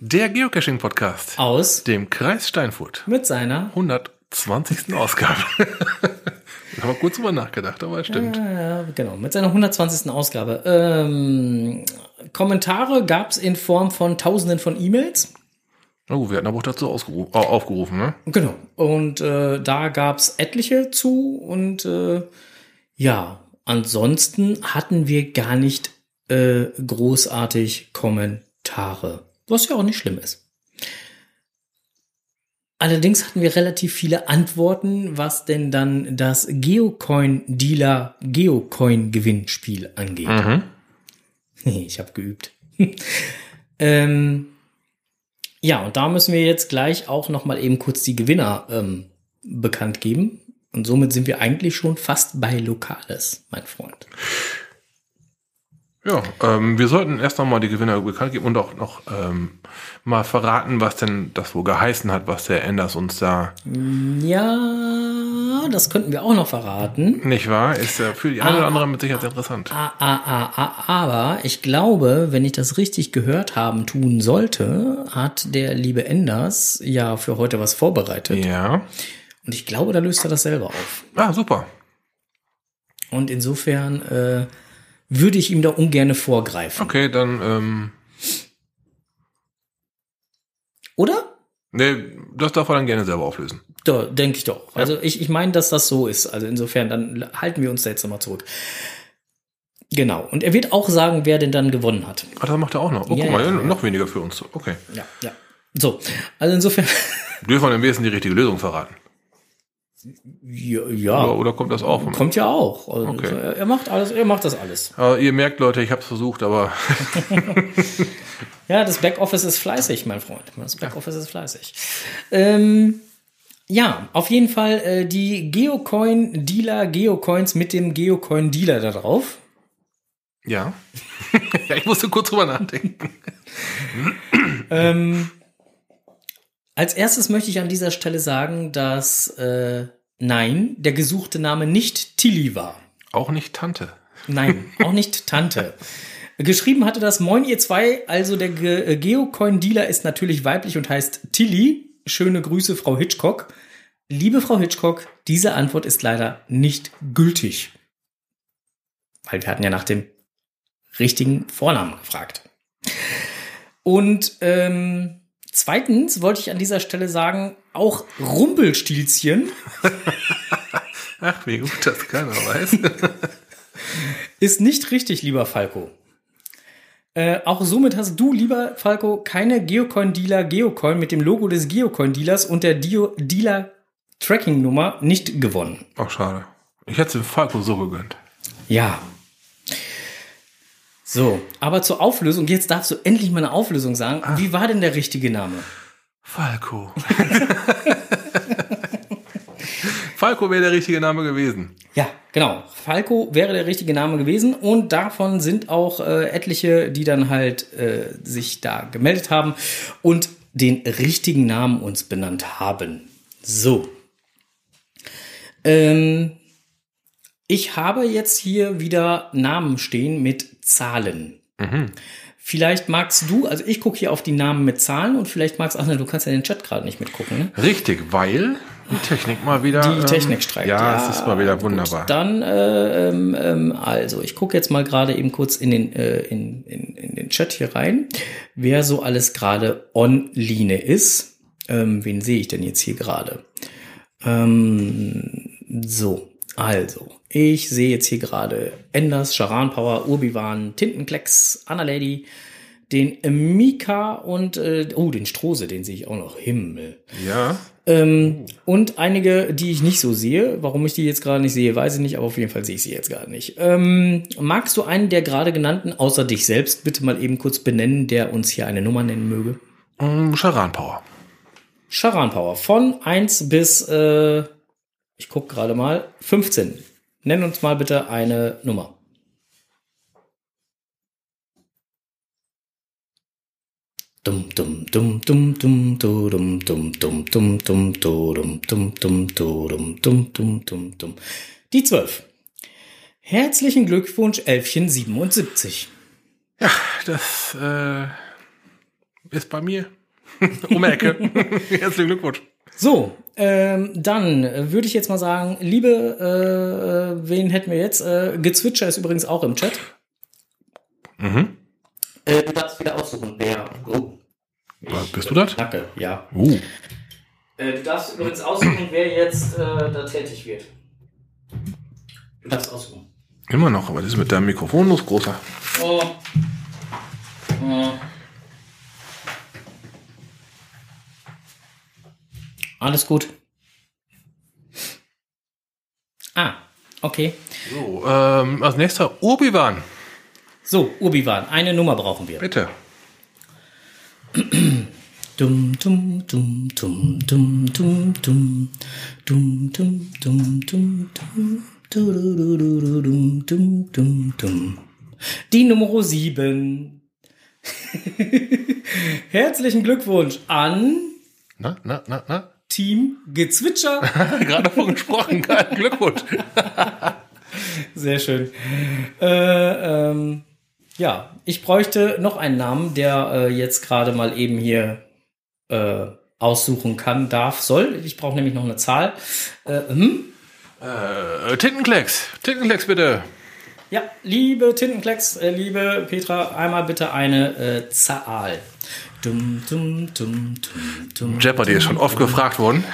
Der Geocaching-Podcast. Aus. Dem Kreis Steinfurt. Mit seiner 120. Ausgabe. ich habe kurz drüber nachgedacht, aber es stimmt. Ja, genau, mit seiner 120. Ausgabe. Ähm, Kommentare gab es in Form von Tausenden von E-Mails. Oh, wir hatten aber auch dazu aufgerufen, ne? Genau. Und äh, da gab es etliche zu und äh, ja, ansonsten hatten wir gar nicht äh, großartig Kommentare, was ja auch nicht schlimm ist. Allerdings hatten wir relativ viele Antworten, was denn dann das Geocoin-Dealer Geocoin-Gewinnspiel angeht. Mhm. Ich habe geübt. ähm, ja, und da müssen wir jetzt gleich auch noch mal eben kurz die Gewinner ähm, bekannt geben. Und somit sind wir eigentlich schon fast bei Lokales, mein Freund. Ja, ähm, wir sollten erst noch mal die Gewinner bekannt geben und auch noch ähm, mal verraten, was denn das wohl geheißen hat, was der Enders uns da. Ja, das könnten wir auch noch verraten. Nicht wahr? Ist ja für die eine oder andere mit Sicherheit interessant. Ah, ah, ah, ah, aber ich glaube, wenn ich das richtig gehört haben tun sollte, hat der liebe Enders ja für heute was vorbereitet. Ja. Und ich glaube, da löst er das selber auf. Ah, super. Und insofern äh, würde ich ihm da ungern vorgreifen. Okay, dann, ähm, Oder? nee, das darf er dann gerne selber auflösen. Da denke ich doch. Also ich, ich meine, dass das so ist. Also insofern, dann halten wir uns da jetzt nochmal zurück. Genau. Und er wird auch sagen, wer denn dann gewonnen hat. Ah, das macht er auch noch. Oh, Ja, guck mal, ja, ja. noch weniger für uns. Okay. Ja, ja. So, also insofern, Dürfen wir am besten die richtige Lösung verraten? Ja, Oder, ja oder kommt das auch? kommt ja auch. Also Okay. er, er macht alles, er macht das alles. Aber ihr merkt, Leute, ich habe es versucht, aber Ja, das Backoffice ist fleißig, mein Freund. Das Backoffice ist fleißig. Ähm, ja, auf jeden Fall äh, die Geocoin-Dealer, Geocoins mit dem Geocoin-Dealer da drauf. ja. ja, ich musste kurz drüber nachdenken. Ähm, als erstes möchte ich an dieser Stelle sagen, dass äh, nein, der gesuchte Name nicht Tilly war. Auch nicht Tante. Nein, auch nicht Tante. Geschrieben hatte das Moin ihr zwei, also der Ge äh, Geocoin-Dealer ist natürlich weiblich und heißt Tilly. Schöne Grüße, Frau Hitchcock. Liebe Frau Hitchcock, diese Antwort ist leider nicht gültig. Weil wir hatten ja nach dem richtigen Vornamen gefragt. Und ähm, zweitens wollte ich an dieser Stelle sagen, auch Rumpelstilzchen Ach, wie gut das keiner weiß. ist nicht richtig, lieber Falco. Äh, auch somit hast du, lieber Falco, keine Geocoin-Dealer Geocoin mit dem Logo des Geocoin-Dealers und der Dio Dealer-Tracking-Nummer nicht gewonnen. Ach, schade. Ich hätte es dem Falco so gegönnt. Ja. So, aber zur Auflösung, jetzt darfst du endlich mal eine Auflösung sagen. Wie war denn der richtige Name? Falco. Falco wäre der richtige Name gewesen. Ja, genau. Falco wäre der richtige Name gewesen und davon sind auch äh, etliche, die dann halt äh, sich da gemeldet haben und den richtigen Namen uns benannt haben. So. Ähm, ich habe jetzt hier wieder Namen stehen mit Zahlen. Vielleicht magst du, also ich gucke hier auf die Namen mit Zahlen und vielleicht magst, ach ne, du kannst ja den Chat gerade nicht mitgucken, ne? Richtig, weil die Technik mal wieder. Die Technik streikt. Ja, es ist mal wieder wunderbar. Gut, dann, äh, ähm, ähm, also, ich gucke jetzt mal gerade eben kurz in den, äh, in, in, in den Chat hier rein, wer so alles gerade online ist. Ähm, wen sehe ich denn jetzt hier gerade? Ähm, so, also, ich sehe jetzt hier gerade Enders, Charan Power, Urbiwan, Tintenklecks, Anna Lady, den Mika und, äh, oh, den Strose, den sehe ich auch noch. Himmel. ja. Ähm, und einige, die ich nicht so sehe. Warum ich die jetzt gerade nicht sehe, weiß ich nicht, aber auf jeden Fall sehe ich sie jetzt gerade nicht. Ähm, magst du einen der gerade genannten, außer dich selbst, bitte mal eben kurz benennen, der uns hier eine Nummer nennen möge? Ähm, Charan Power. Charan Power. Von 1 bis, äh, ich gucke gerade mal, 15. Nenn uns mal bitte eine Nummer. Dum dum dum dum dum du, dum dum dum dum dum du, dum dum dum du, dum dum dum dum dum. Die 12. Herzlichen Glückwunsch, Elfchen 77. Das äh, ist bei mir um Ecke. Herzlichen Glückwunsch. So, ähm, dann äh, würde ich jetzt mal sagen, liebe, äh, äh, wen hätten wir jetzt? Äh, Gezwitscher ist übrigens auch im Chat. Mhm. Äh, du darfst wieder aussuchen, wer. Oh. Bist du das? Danke, ja. Uh. Äh, du darfst übrigens aussuchen, wer jetzt äh, da tätig wird. Du darfst aussuchen. Immer noch, aber das ist mit deinem Mikrofon los, großer. Oh. Oh. Alles gut. Ah, okay. So, ähm, als nächster Obi-Wan. So, Urbiwan, eine Nummer brauchen wir. Bitte. Dum dum dum dum dum dum dum dum dum dum dum dum du, du, du, du, du, dum dum dum dum Die Nummer 7. Herzlichen Glückwunsch an Na, na, na, na. Team Gezwitscher. Gerade davon gesprochen. Glückwunsch. Sehr schön. Äh, ähm, ja, ich bräuchte noch einen Namen, der äh, jetzt gerade mal eben hier äh, aussuchen kann, darf, soll. Ich brauche nämlich noch eine Zahl. Äh, hm? Äh, Tintenklecks. Tintenklecks, bitte. Ja, liebe Tintenklecks, äh, liebe Petra, einmal bitte eine äh, Zahl. Dum, dum, dum, dum, Jeopardy ist schon oft gefragt worden.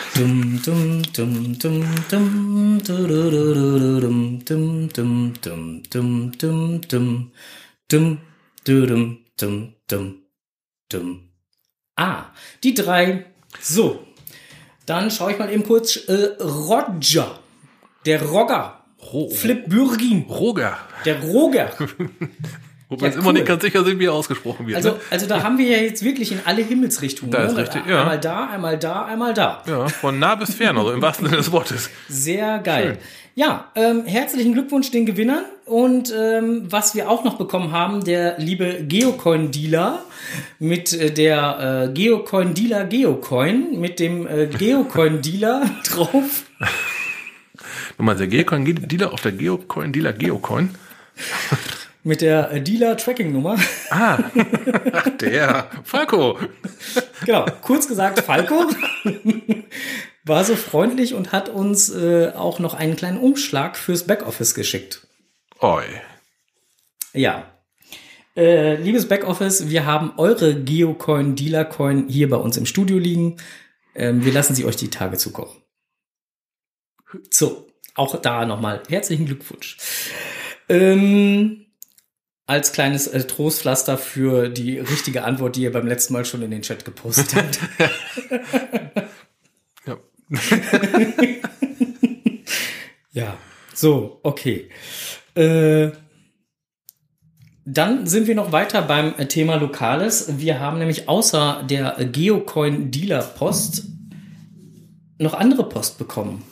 Ah, die drei. So, dann schaue ich mal eben kurz. Äh, Roger, der Rogger. Ro Flip Bürgin. Roger. Der Roger. Wobei Ja, wir immer cool. nicht ganz sicher sind, wie er ausgesprochen wird. Also, ne? also da haben wir ja jetzt wirklich in alle Himmelsrichtungen. Da ist ne? richtig, ja. Einmal da, einmal da, einmal da. Ja, von nah bis fern, also im wahrsten Sinne des Wortes. Sehr geil. Ja, ähm, herzlichen Glückwunsch den Gewinnern. Und ähm, was wir auch noch bekommen haben, der liebe Geocoin-Dealer mit äh, der äh, Geocoin-Dealer Geocoin mit dem äh, Geocoin-Dealer drauf. Nochmal der Geocoin-Dealer auf der Geocoin-Dealer Geocoin. Mit der Dealer-Tracking-Nummer. Ah, ach, der Falco. genau, kurz gesagt, Falco war so freundlich und hat uns äh, auch noch einen kleinen Umschlag fürs Backoffice geschickt. Oi. Ja. Äh, liebes Backoffice, wir haben eure Geocoin, Dealercoin hier bei uns im Studio liegen. Ähm, wir lassen sie euch die Tage zukommen. So, auch da nochmal herzlichen Glückwunsch. Ähm, als kleines äh, Trostpflaster für die richtige Antwort, die ihr beim letzten Mal schon in den Chat gepostet habt. Ja. Ja, so, okay. Äh, dann sind wir noch weiter beim äh, Thema Lokales. Wir haben nämlich außer der Geocoin Dealer Post noch andere Post bekommen.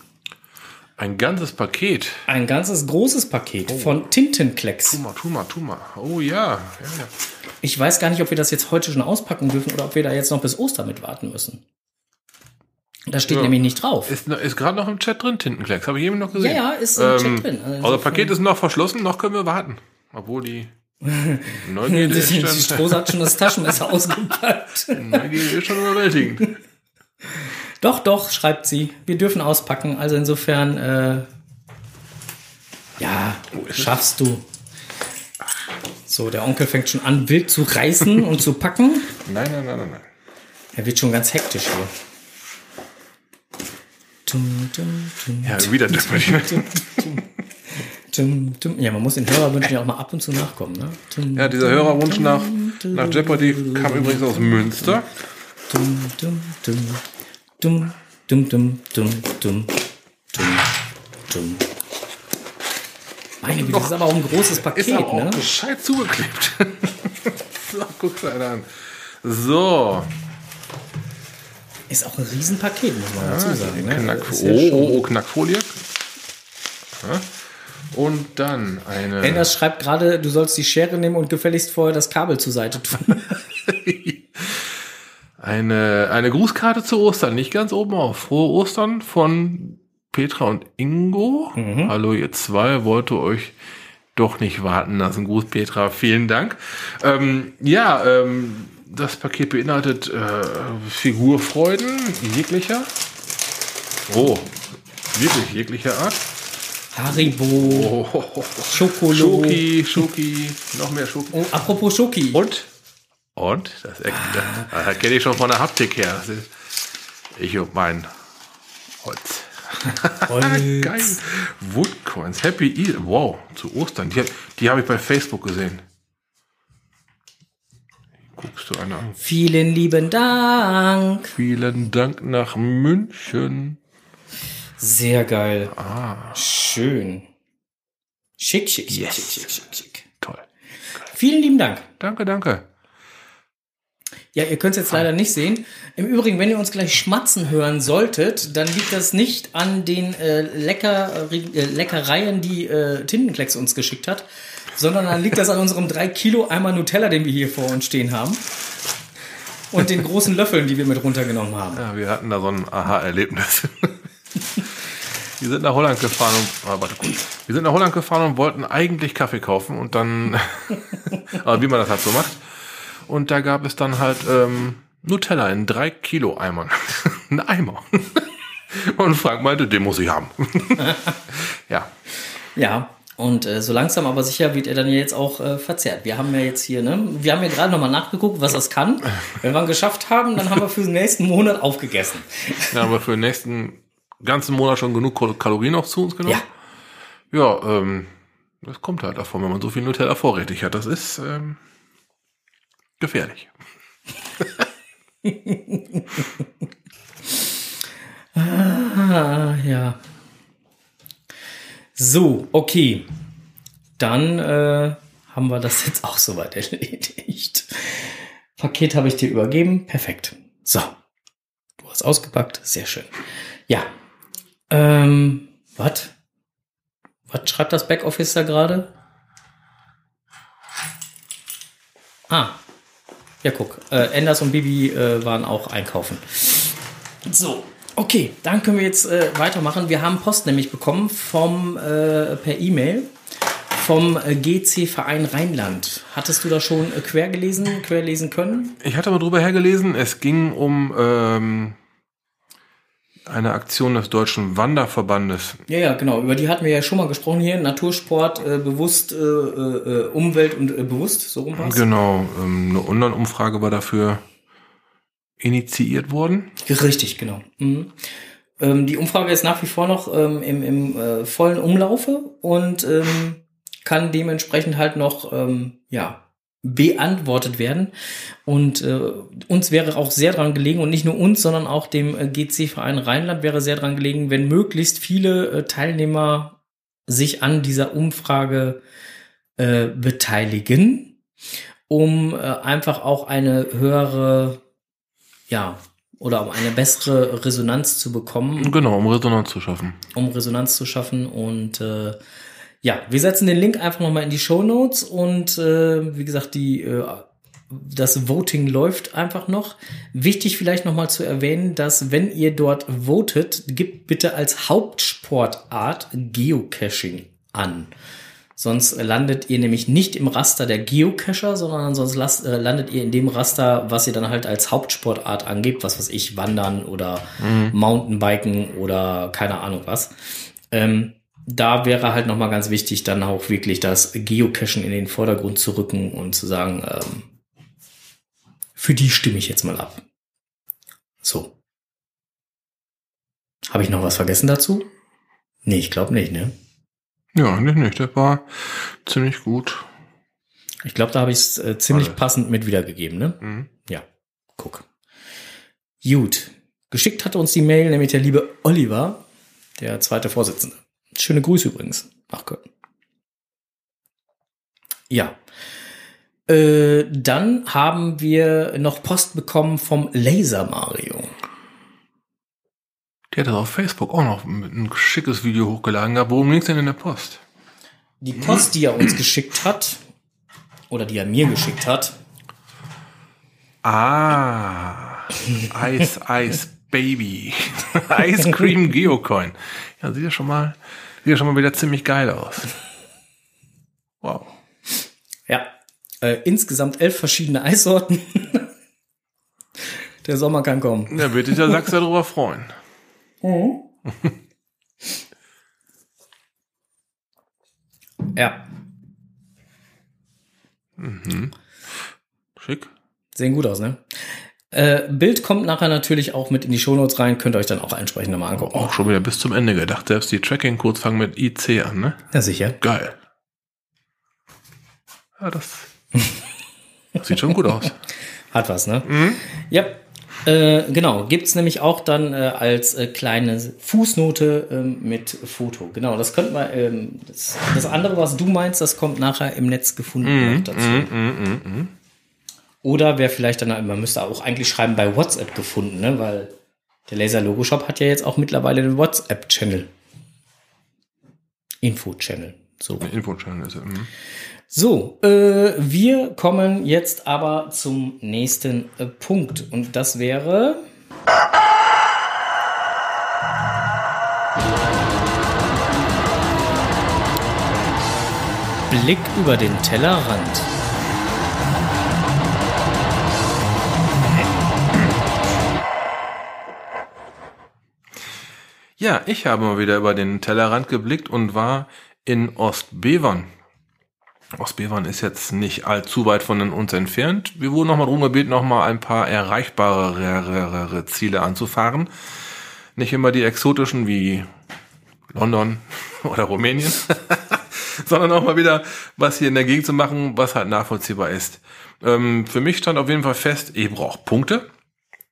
Ein ganzes Paket. Ein ganzes großes Paket von Tintenklecks. Tu mal, tu mal, tu mal. Oh ja. ja, ja. Ich weiß gar nicht, ob wir das jetzt heute schon auspacken dürfen oder ob wir da jetzt noch bis Ostern mit warten müssen. Da steht Ja. nämlich nicht drauf. Ist, ist gerade noch im Chat drin, Tintenklecks. Habe ich eben noch gesehen. Ja, ja, ist im Chat drin. Also Also das Paket ist noch verschlossen, noch können wir warten. Obwohl die Neugierde ist Die schon, Strohse hat schon das Taschenmesser ausgepackt. Neugierde ist schon überwältigend. Doch, doch, schreibt sie. Wir dürfen auspacken. Also insofern, äh, ja, schaffst du. So, der Onkel fängt schon an, wild zu reißen und zu packen. Nein, nein, nein, nein, nein. Er wird schon ganz hektisch hier. Tum, tum, tum, Ja, wieder Jeopardy. Ja, man muss den Hörerwünschen ja auch mal ab und zu nachkommen. Ne? Ja, dieser Hörerwunsch nach, nach Jeopardy kam übrigens aus Münster. Dum, dum, dum, dum, dum, dum, dum, dum, dum, dum. Meine Güte, das ist aber auch ein großes Paket, Ist aber auch ne? gescheit zugeklebt. so, guck's einer an. So. Ist auch ein Riesenpaket, muss man dazu sagen. Ne? Knack, ja oh, oh, oh, Knackfolie. Ja. Und dann eine. Enders schreibt gerade, du sollst die Schere nehmen und gefälligst vorher das Kabel zur Seite tun. Eine, eine Grußkarte zu Ostern, nicht ganz oben auf. Frohe Ostern von Petra und Ingo. Hallo ihr zwei, wollte euch doch nicht warten lassen. Gruß Petra, vielen Dank. Ähm, ja, ähm, das Paket beinhaltet äh, Figurfreuden jeglicher. Oh, wirklich jeglicher Art. Haribo, Oh, Schokolo. Schoki, Schoki, noch mehr Schoki. Oh, apropos Schoki. Und? Und? Das, das, das kenne ich schon von der Haptik her. Ist, ich und mein Holz. Holz. Geil. Woodcoins. Happy Easter. Wow, zu Ostern. Die, die habe ich bei Facebook gesehen. Guckst du eine an. Vielen lieben Dank. Vielen Dank nach München. Sehr geil. Ah, Schön. Schick, schick, schick, Yes. schick, schick, schick, schick. toll. Vielen lieben Dank. Danke, danke. Ja, ihr könnt es jetzt leider nicht sehen. Im Übrigen, wenn ihr uns gleich schmatzen hören solltet, dann liegt das nicht an den äh, Lecker, äh, Leckereien, die äh, Tintenklecks uns geschickt hat, sondern dann liegt das an unserem 3 Kilo Eimer Nutella, den wir hier vor uns stehen haben. Und den großen Löffeln, die wir mit runtergenommen haben. Ja, wir hatten da so ein Aha-Erlebnis. Wir sind nach Holland gefahren und, ah, warte kurz. Wir sind nach Holland gefahren und wollten eigentlich Kaffee kaufen und dann, aber wie man das halt so macht. Und da gab es dann halt ähm, Nutella in drei Kilo Eimern. Ein Eimer. Und Frank meinte, den muss ich haben. ja. Ja, und äh, so langsam aber sicher wird er dann jetzt auch äh, verzehrt. Wir haben ja jetzt hier, ne, wir haben ja gerade nochmal nachgeguckt, was das kann. Wenn wir ihn geschafft haben, dann haben wir für den nächsten Monat aufgegessen. Dann haben wir für den nächsten ganzen Monat schon genug Kal- Kalorien auch zu uns genommen. Ja. Ja, ähm, das kommt halt davon, wenn man so viel Nutella vorrätig hat. Das ist ähm, gefährlich. Ah, ja. So, okay. Dann äh, haben wir das jetzt auch soweit erledigt. Paket habe ich dir übergeben. Perfekt. So. Du hast ausgepackt. Sehr schön. Ja. Ähm, was? Was schreibt das Backoffice da gerade? Ah. Ja, guck. Äh, Enders und Bibi äh, waren auch einkaufen. So, okay, dann können wir jetzt äh, weitermachen. Wir haben Post nämlich bekommen vom äh, per E-Mail vom äh, GC Verein Rheinland. Hattest du da schon äh, quer gelesen, quer lesen können? Ich hatte mal drüber hergelesen, es ging um ähm, eine Aktion des Deutschen Wanderverbandes. Ja, ja, genau. Über die hatten wir ja schon mal gesprochen hier. Natursport, äh, bewusst, äh, äh, Umwelt und äh, bewusst, so rum war's. Genau, ähm, eine Online-Umfrage war dafür initiiert worden. Richtig, genau. Mhm. Ähm, die Umfrage ist nach wie vor noch ähm, im, im äh, vollen Umlaufe und ähm, kann dementsprechend halt noch ähm, ja beantwortet werden. Und äh, uns wäre auch sehr dran gelegen, und nicht nur uns, sondern auch dem äh, GC-Verein Rheinland wäre sehr dran gelegen, wenn möglichst viele äh, Teilnehmer sich an dieser Umfrage äh, beteiligen, um äh, einfach auch eine höhere ja, oder um eine bessere Resonanz zu bekommen, Genau, um Resonanz zu schaffen. um Resonanz zu schaffen. Und äh, ja, wir setzen den Link einfach nochmal in die Show Notes und äh, wie gesagt, die äh, das Voting läuft einfach noch. Wichtig vielleicht nochmal zu erwähnen, dass wenn ihr dort votet, gebt bitte als Hauptsportart Geocaching an. Sonst landet ihr nämlich nicht im Raster der Geocacher, sondern sonst las- äh, landet ihr in dem Raster, was ihr dann halt als Hauptsportart angebt, was weiß ich, Wandern oder Mountainbiken oder keine Ahnung was. Ähm, da wäre halt nochmal ganz wichtig, dann auch wirklich das Geocachen in den Vordergrund zu rücken und zu sagen, ähm, für die stimme ich jetzt mal ab. So. Habe ich noch was vergessen dazu? Nee, ich glaube nicht, ne? Ja, eigentlich nicht. Der war ziemlich gut. Ich glaube, da habe ich es äh, ziemlich Alles. passend mit wiedergegeben, ne? Mhm. Ja, guck. Gut. Geschickt hatte uns die Mail nämlich der liebe Oliver, der zweite Vorsitzende. Schöne Grüße übrigens nach Köln. Ja. Äh, dann haben wir noch Post bekommen vom Laser Mario. Der hat das auf Facebook auch noch mit ein schickes Video hochgeladen gehabt. Worum ging's denn in der Post? Die Post, die er uns geschickt hat, oder die er mir geschickt hat, Ah, Ice Ice Baby. Ice Cream Geocoin. Ja, sieht ja schon mal, sieht ja schon mal wieder ziemlich geil aus. Wow. ja, äh, insgesamt elf verschiedene Eissorten. Der Sommer kann kommen. Da wird sich der Sachs darüber freuen. Ja, Schick. sehen gut aus, ne? Äh, Bild kommt nachher natürlich auch mit in die Shownotes rein, könnt ihr euch dann auch entsprechend nochmal angucken. Auch schon wieder bis zum Ende gedacht. Selbst die Tracking-Codes fangen mit IC an, ne? Ja, sicher. Geil. Ja, das, sieht schon gut aus. Hat was, ne? Ja, äh, genau. Gibt's nämlich auch dann äh, als äh, kleine Fußnote ähm, mit Foto. Genau, das könnte man, ähm, das, das andere, was du meinst, das kommt nachher im Netz gefunden noch dazu. Oder wer vielleicht dann, man müsste auch eigentlich schreiben bei WhatsApp gefunden, ne? Weil der Laser Logo Shop hat ja jetzt auch mittlerweile den WhatsApp-Channel. Info-Channel. So. Info-Channel ist es. mhm. So, äh, wir kommen jetzt aber zum nächsten äh, Punkt und das wäre Blick über den Tellerrand. Ja, ich habe mal wieder über den Tellerrand geblickt und war in Ostbevern. Ostbevern ist jetzt nicht allzu weit von uns entfernt. Wir wurden nochmal drum gebeten, nochmal ein paar erreichbarere Ziele anzufahren. Nicht immer die exotischen wie London oder Rumänien, sondern auch mal wieder was hier in der Gegend zu machen, was halt nachvollziehbar ist. Ähm, für mich stand auf jeden Fall fest, ich brauche Punkte.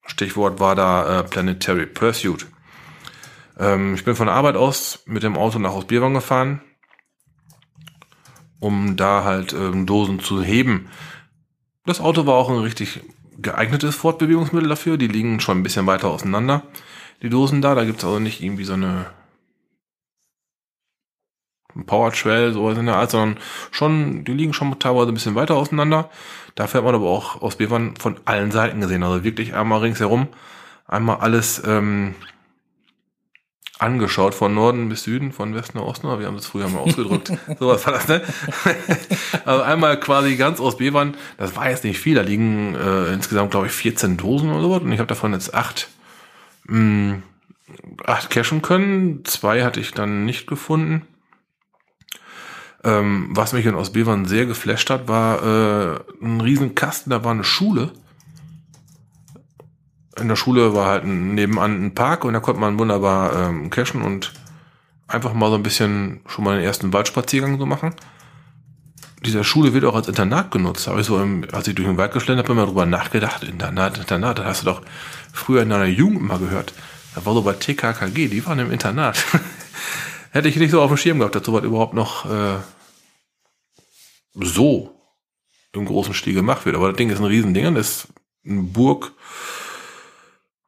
Stichwort war da äh, Planetary Pursuit. Ähm, ich bin von der Arbeit aus mit dem Auto nach Ostbevern gefahren, um da halt ähm, Dosen zu heben. Das Auto war auch ein richtig geeignetes Fortbewegungsmittel dafür. Die liegen schon ein bisschen weiter auseinander, die Dosen da. Da gibt's also nicht irgendwie so eine ein Power Trail, sowas in der Art, sondern schon, die liegen schon teilweise ein bisschen weiter auseinander. Dafür hat man aber auch aus Bevern von allen Seiten gesehen. Also wirklich einmal ringsherum, einmal alles ähm, angeschaut, von Norden bis Süden, von Westen nach Osten, aber wir haben das früher mal ausgedrückt. Sowas war das, ne? also einmal quasi ganz aus Bevern, das war jetzt nicht viel, da liegen äh, insgesamt, glaube ich, 14 Dosen oder sowas und ich habe davon jetzt acht, mh, acht cashen können. Zwei hatte ich dann nicht gefunden. Ähm, was mich in Ostbevern sehr geflasht hat, war äh, ein riesen Kasten, da war eine Schule in der Schule war halt nebenan ein Park und da konnte man wunderbar ähm, cashen und einfach mal so ein bisschen schon mal den ersten Waldspaziergang so machen. Diese Schule wird auch als Internat genutzt. Habe ich so, im, als ich durch den Wald geschlendert bin, mal drüber nachgedacht. Internat, Internat, das hast du doch früher in deiner Jugend mal gehört. Da war so bei TKKG, die waren im Internat. Hätte ich nicht so auf dem Schirm gehabt, dass sowas überhaupt noch äh, so im großen Stil gemacht wird. Aber das Ding ist ein Riesending. Das ist eine Burg,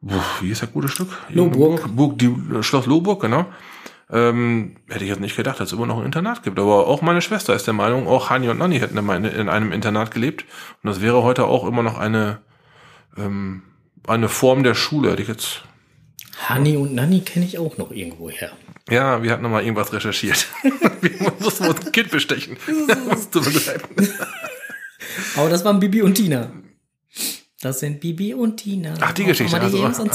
wie ist das gute Stück? Lohburg. Burg, die, äh, Schloss Lohburg, genau. Ähm, hätte ich jetzt nicht gedacht, dass es immer noch ein Internat gibt. Aber auch meine Schwester ist der Meinung, auch Hani und Nanni hätten in in einem Internat gelebt. Und das wäre heute auch immer noch eine, ähm, eine Form der Schule. Hätte ich jetzt, Hani und Nanni kenne ich auch noch irgendwo her. ja, wir hatten noch mal irgendwas recherchiert. wir mussten uns ein Kind bestechen. Aber das waren Bibi und Tina. Das sind Bibi und Tina. Ach, die Auch Geschichte. Also, ach, so.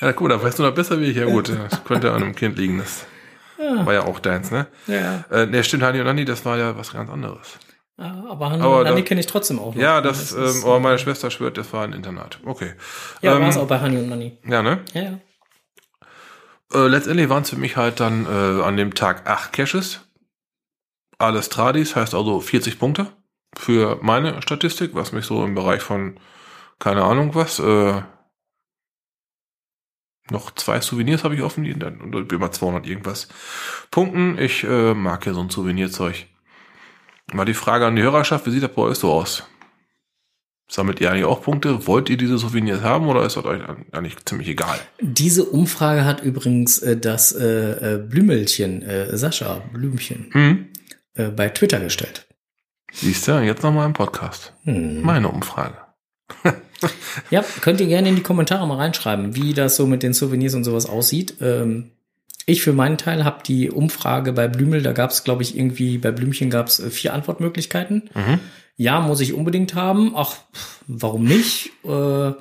ja, gut, da weißt du noch besser wie ich. Ja gut, das könnte an einem Kind liegen. Das war ja auch deins, ne? Ja. Äh, ne, stimmt, Hani und Nanni, das war ja was ganz anderes. Ja, aber Hani und Nanni da- kenne ich trotzdem auch noch. Ja, das, ähm, aber meine Schwester schwört, das war ein Internat. Okay. ja, ähm, war es auch bei Hani und Nanni. Ja, ne? Ja, ja. Äh, letztendlich waren es für mich halt dann äh, an dem Tag acht Caches. Alles Tradis, heißt also 40 Punkte für meine Statistik, was mich so im Bereich von, keine Ahnung was, äh, noch zwei Souvenirs habe ich offen, die dann und immer 200 irgendwas Punkten. Ich äh, mag ja so ein Souvenirzeug. Mal die Frage an die Hörerschaft, wie sieht das bei euch so aus? Sammelt ihr eigentlich auch Punkte? Wollt ihr diese Souvenirs haben oder ist das euch eigentlich ziemlich egal? Diese Umfrage hat übrigens äh, das äh, äh, Blümelchen, äh, Sascha Blümchen, Hm? äh, bei Twitter gestellt. Siehst du, jetzt nochmal im Podcast. Hm. Meine Umfrage. Ja, könnt ihr gerne in die Kommentare mal reinschreiben, wie das so mit den Souvenirs und sowas aussieht. Ähm, ich für meinen Teil habe die Umfrage bei Blümel, da gab es, glaube ich, irgendwie, bei Blümchen gab es vier Antwortmöglichkeiten. Mhm. Ja, muss ich unbedingt haben. Ach, warum nicht? Äh,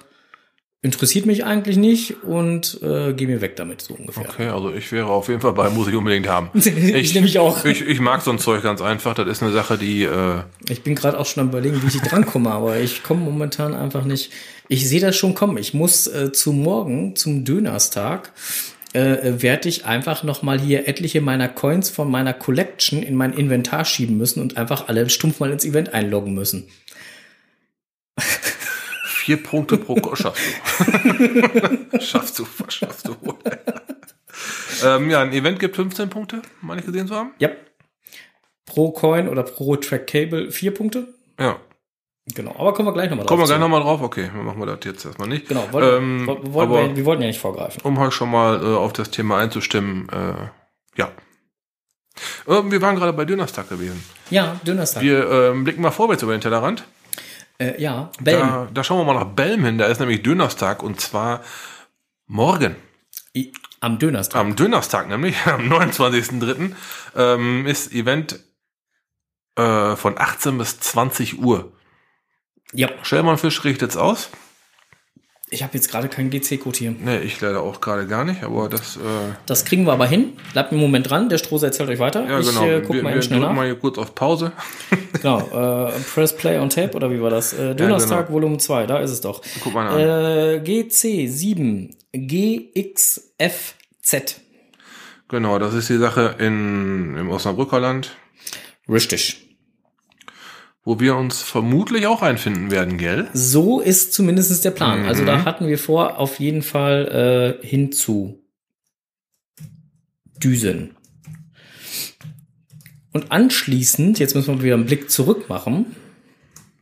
interessiert mich eigentlich nicht und äh, geh mir weg damit, so ungefähr. Okay, also ich wäre auf jeden Fall bei, muss ich unbedingt haben. Ich nämlich auch. Ich, ich mag so ein Zeug ganz einfach. Das ist eine Sache, die. Äh, Ich bin gerade auch schon am überlegen, wie ich drankomme, aber ich komme momentan einfach nicht. Ich sehe das schon kommen. Ich muss äh, zu morgen, zum Dönerstag, äh, werde ich einfach noch mal hier etliche meiner Coins von meiner Collection in mein Inventar schieben müssen und einfach alle stumpf mal ins Event einloggen müssen. vier Punkte pro Ko schaffst du. schaffst du, schaffst du ähm, ja, ein Event gibt 15 Punkte, meine ich gesehen zu haben. Ja. Pro Coin oder pro Track Cable vier Punkte. Ja. Genau, aber kommen wir gleich nochmal drauf. Kommen wir gleich nochmal drauf. Okay, dann machen wir das jetzt erstmal nicht. Genau, wollten, Ähm, wollten aber- wir, wir wollten ja nicht vorgreifen. um halt schon mal äh, auf das Thema einzustimmen, äh, ja. Ähm, wir waren gerade bei Dönerstag gewesen. Ja, Dönerstag. Wir ähm, blicken mal vorwärts über den Tellerrand. Äh, ja, Belm. Da, da schauen wir mal nach Belm hin. Da ist nämlich Dönerstag und zwar morgen. I- Am Dönerstag. Am Dönerstag nämlich, am 29.03. Ähm, ist Event äh, von 18 bis 20 Uhr. ja, Schellmann Fisch richtet's aus. Ich habe jetzt gerade keinen GC-Code hier. Ne, ich leider auch gerade gar nicht, aber das, äh, Das kriegen wir aber hin. Bleibt einen Moment dran. Der Strohse erzählt euch weiter. ja ich genau. äh, guck wir mal eben schnell nach. mal hier kurz auf Pause. Genau. Äh, Press Play on Tape oder wie war das? Äh, Dönerstag genau. Volumen 2. Da ist es doch. Guck mal an. Äh, GC7 GXFZ. Genau, das ist die Sache in, im Osnabrücker Land, Richtig. Wo wir uns vermutlich auch einfinden werden, gell? So ist zumindest der Plan. Mhm. Also da hatten wir vor, auf jeden Fall äh, hinzu düsen. Und anschließend, jetzt müssen wir wieder einen Blick zurück machen,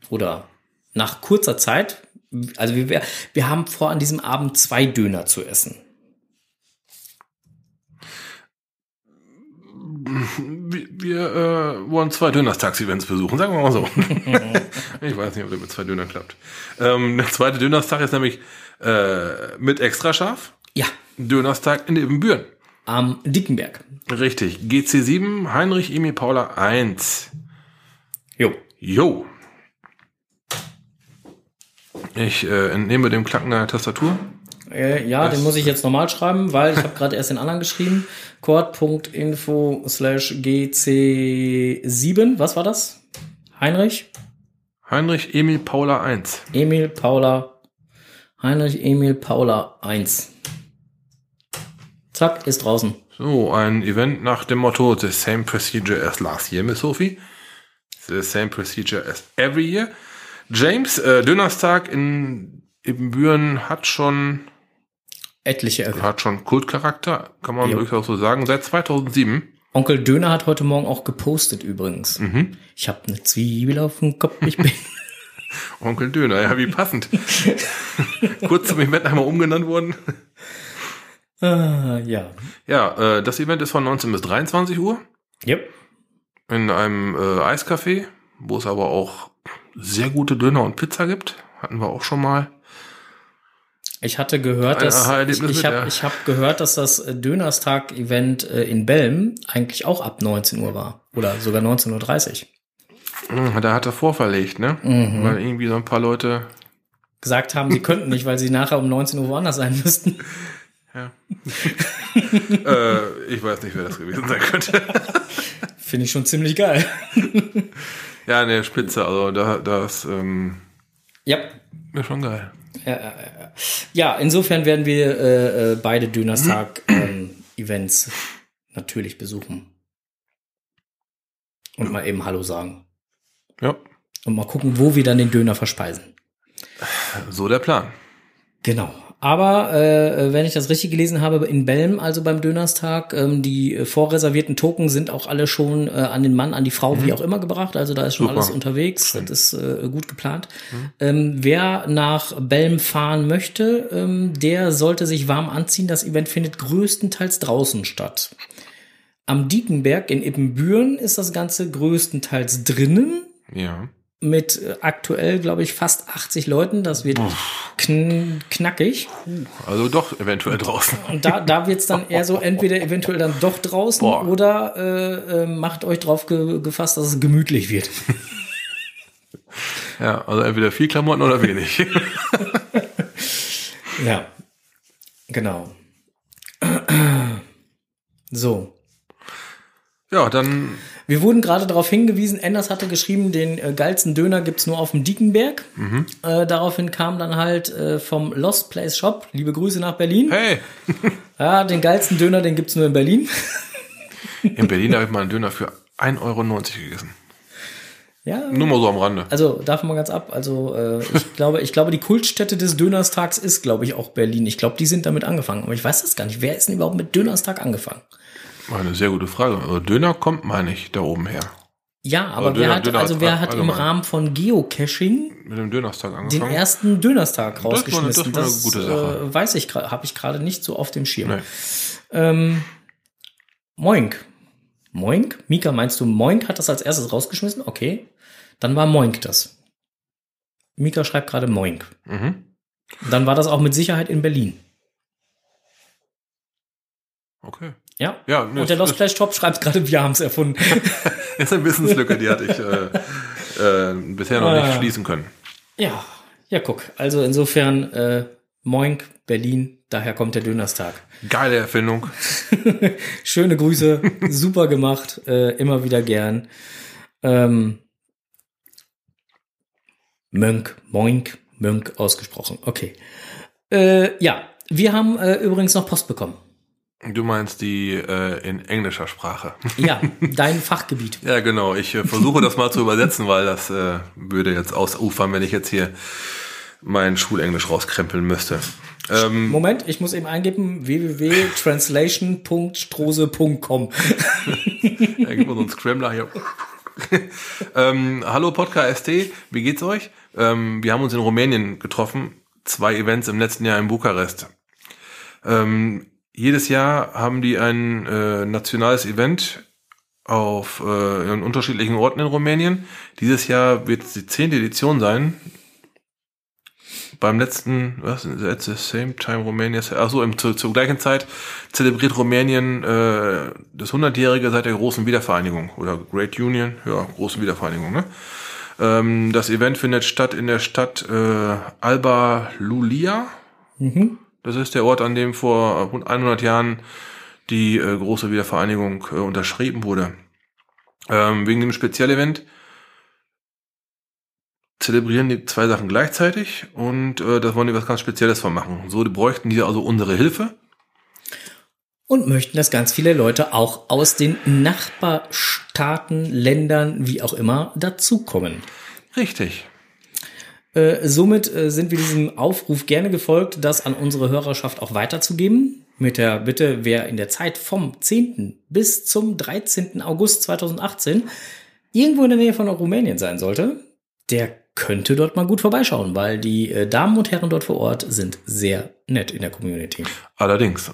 oder nach kurzer Zeit, also wir, wir haben vor, an diesem Abend zwei Döner zu essen. Wir, äh, wollen zwei Dönerstags-Events besuchen, sagen wir mal so. ich weiß nicht, ob das mit zwei Dönern klappt. Ähm, der zweite Dönerstag ist nämlich äh, mit extra scharf. Ja, Dönerstag in Ebenbüren. am Dickenberg. Richtig. GC7, Heinrich Emil Paula 1. Jo. Jo. Ich äh, entnehme dem Klacken der Tastatur. Äh, ja, den muss ich jetzt normal schreiben, weil ich habe gerade erst den anderen geschrieben. Cord.info slash GC7. Was war das? Heinrich? Heinrich Emil Paula 1. Emil Paula. Heinrich Emil Paula 1. Zack, ist draußen. So, ein Event nach dem Motto The same procedure as last year, Miss Sophie. The same procedure as every year. James, äh, Dönerstag in Ibbenbüren hat schon, Etliche Erwähnungen. hat schon Kultcharakter, kann man Jo. durchaus so sagen, seit 2007. Onkel Döner hat heute Morgen auch gepostet übrigens. Mhm. Ich habe eine Zwiebel auf dem Kopf. Ich bin Onkel Döner, ja, wie passend. Kurz zum Event einmal umgenannt worden. ah, ja. Ja, äh, das Event ist von 19 bis 23 Uhr Yep. in einem äh, Eiscafé, wo es aber auch sehr gute Döner und Pizza gibt. Hatten wir auch schon mal. Ich hatte gehört, Ein dass ich, ich habe ja. hab gehört, dass das äh, Dönerstag-Event äh, in Belm eigentlich auch ab 19 Uhr war oder sogar 19:30 Uhr. Hm, Da hat er vorverlegt, ne? Mhm. Weil irgendwie so ein paar Leute. Gesagt haben, sie könnten nicht, weil sie nachher um 19 Uhr woanders sein müssten. Ja. äh, ich weiß nicht, wer das gewesen sein könnte. Finde ich schon ziemlich geil. ja, ne, Spitze, also da, das ähm, Ja. ist schon geil. Ja, ja, insofern werden wir äh, äh, beide Dönerstag-Events natürlich besuchen. Und mal eben Hallo sagen. Ja, Und mal gucken, wo wir dann den Döner verspeisen. so der Plan. Genau. Aber äh, wenn ich das richtig gelesen habe, in Belm, also beim Dönerstag, ähm, die vorreservierten Token sind auch alle schon äh, an den Mann, an die Frau, wie auch immer gebracht. Also da ist schon Super. alles unterwegs. Das ist äh, gut geplant. Ähm, wer nach Belm fahren möchte, ähm, der sollte sich warm anziehen. Das Event findet größtenteils draußen statt. Am Diekenberg in Ippenbüren ist das Ganze größtenteils drinnen Ja. Mit äh, aktuell, glaube ich, fast 80 Leuten. Das wird kn knackig. Also doch eventuell draußen. Und da, da wird's dann eher so, entweder eventuell dann doch draußen Boah. oder äh, äh, macht euch drauf ge gefasst, dass es gemütlich wird. Ja, also entweder viel Klamotten oder wenig. Ja, genau. So. Ja, dann Wir wurden gerade darauf hingewiesen, Enders hatte geschrieben, den äh, geilsten Döner gibt's nur auf dem Diekenberg. Äh, daraufhin kam dann halt äh, vom Lost Place Shop, liebe Grüße nach Berlin. hey, Ja, den geilsten Döner, den gibt's nur in Berlin. in Berlin habe ich mal einen Döner für 1,90 Euro gegessen. Ja, Nur mal so am Rande. also davon mal ganz ab. Also äh, ich glaube, ich glaube, die Kultstätte des Dönerstags ist, glaube ich, auch Berlin. Ich glaube, die sind damit angefangen. Aber ich weiß das gar nicht. Wer ist denn überhaupt mit Dönerstag angefangen? Eine sehr gute Frage. Also Döner kommt, meine ich, da oben her. Ja, aber Aber wer Döner- hat, Döner also ist wer hat im. Rahmen von Geocaching Mit dem Dönerstag den angefangen. ersten Dönerstag Das war eine- das rausgeschmissen? eine Das, gute Sache. äh, weiß ich gerade, habe ich gerade nicht so auf dem Schirm. Nee. Ähm, Moink. Moink? Mika, meinst du, Moink hat das als erstes rausgeschmissen? Okay. Dann war Moink das. Mika schreibt gerade Moink. Mhm. Dann war das auch mit Sicherheit in Berlin. Okay. Ja? Ja, nee, Und der Lost Flash Top schreibt gerade, wir haben es erfunden. Das ist eine Wissenslücke, die hatte ich äh, äh, bisher noch nicht Ah. schließen können. ja, ja, guck. Also insofern, äh, Moink, Berlin, daher kommt der Dönerstag. Geile Erfindung. Schöne Grüße, super gemacht, äh, immer wieder gern. Ähm, Mönk, Moink, Mönk ausgesprochen. Okay. Äh, ja, wir haben äh, übrigens noch Post bekommen. Du meinst die äh, in englischer Sprache. Ja, dein Fachgebiet. Ja, genau. Ich äh, versuche das mal zu übersetzen, weil das äh, würde jetzt ausufern, wenn ich jetzt hier mein Schulenglisch rauskrempeln müsste. Ähm, Moment, ich muss eben eingeben www.translation.strose.com. man so einen Scrambler hier. ähm, hallo Podcast ST, wie geht's euch? Ähm, wir haben uns in Rumänien getroffen, zwei Events im letzten Jahr in Bukarest. Ähm, jedes Jahr haben die ein äh, nationales Event auf äh, in unterschiedlichen Orten in Rumänien. Dieses Jahr wird es die zehnte Edition sein. Beim letzten, was, at the same time Romania, also im, zu, zur gleichen Zeit zelebriert Rumänien äh, das 100-jährige seit der großen Wiedervereinigung oder Great Union, ja, großen Wiedervereinigung. Ne? Ähm, das Event findet statt in der Stadt äh, Alba Lulia. Das ist der Ort, an dem vor rund 100 Jahren die äh, große Wiedervereinigung äh, unterschrieben wurde. Ähm, wegen dem Spezialevent zelebrieren die zwei Sachen gleichzeitig und äh, das wollen die was ganz Spezielles von machen. So die bräuchten die also unsere Hilfe. Und möchten, dass ganz viele Leute auch aus den Nachbarstaaten, Ländern, wie auch immer, dazukommen. Richtig. Äh, somit äh, sind wir diesem Aufruf gerne gefolgt, das an unsere Hörerschaft auch weiterzugeben. Mit der Bitte, wer in der Zeit vom 10. bis zum 13. August 2018 irgendwo in der Nähe von Rumänien sein sollte, der könnte dort mal gut vorbeischauen, weil die äh, Damen und Herren dort vor Ort sind sehr nett in der Community. Allerdings.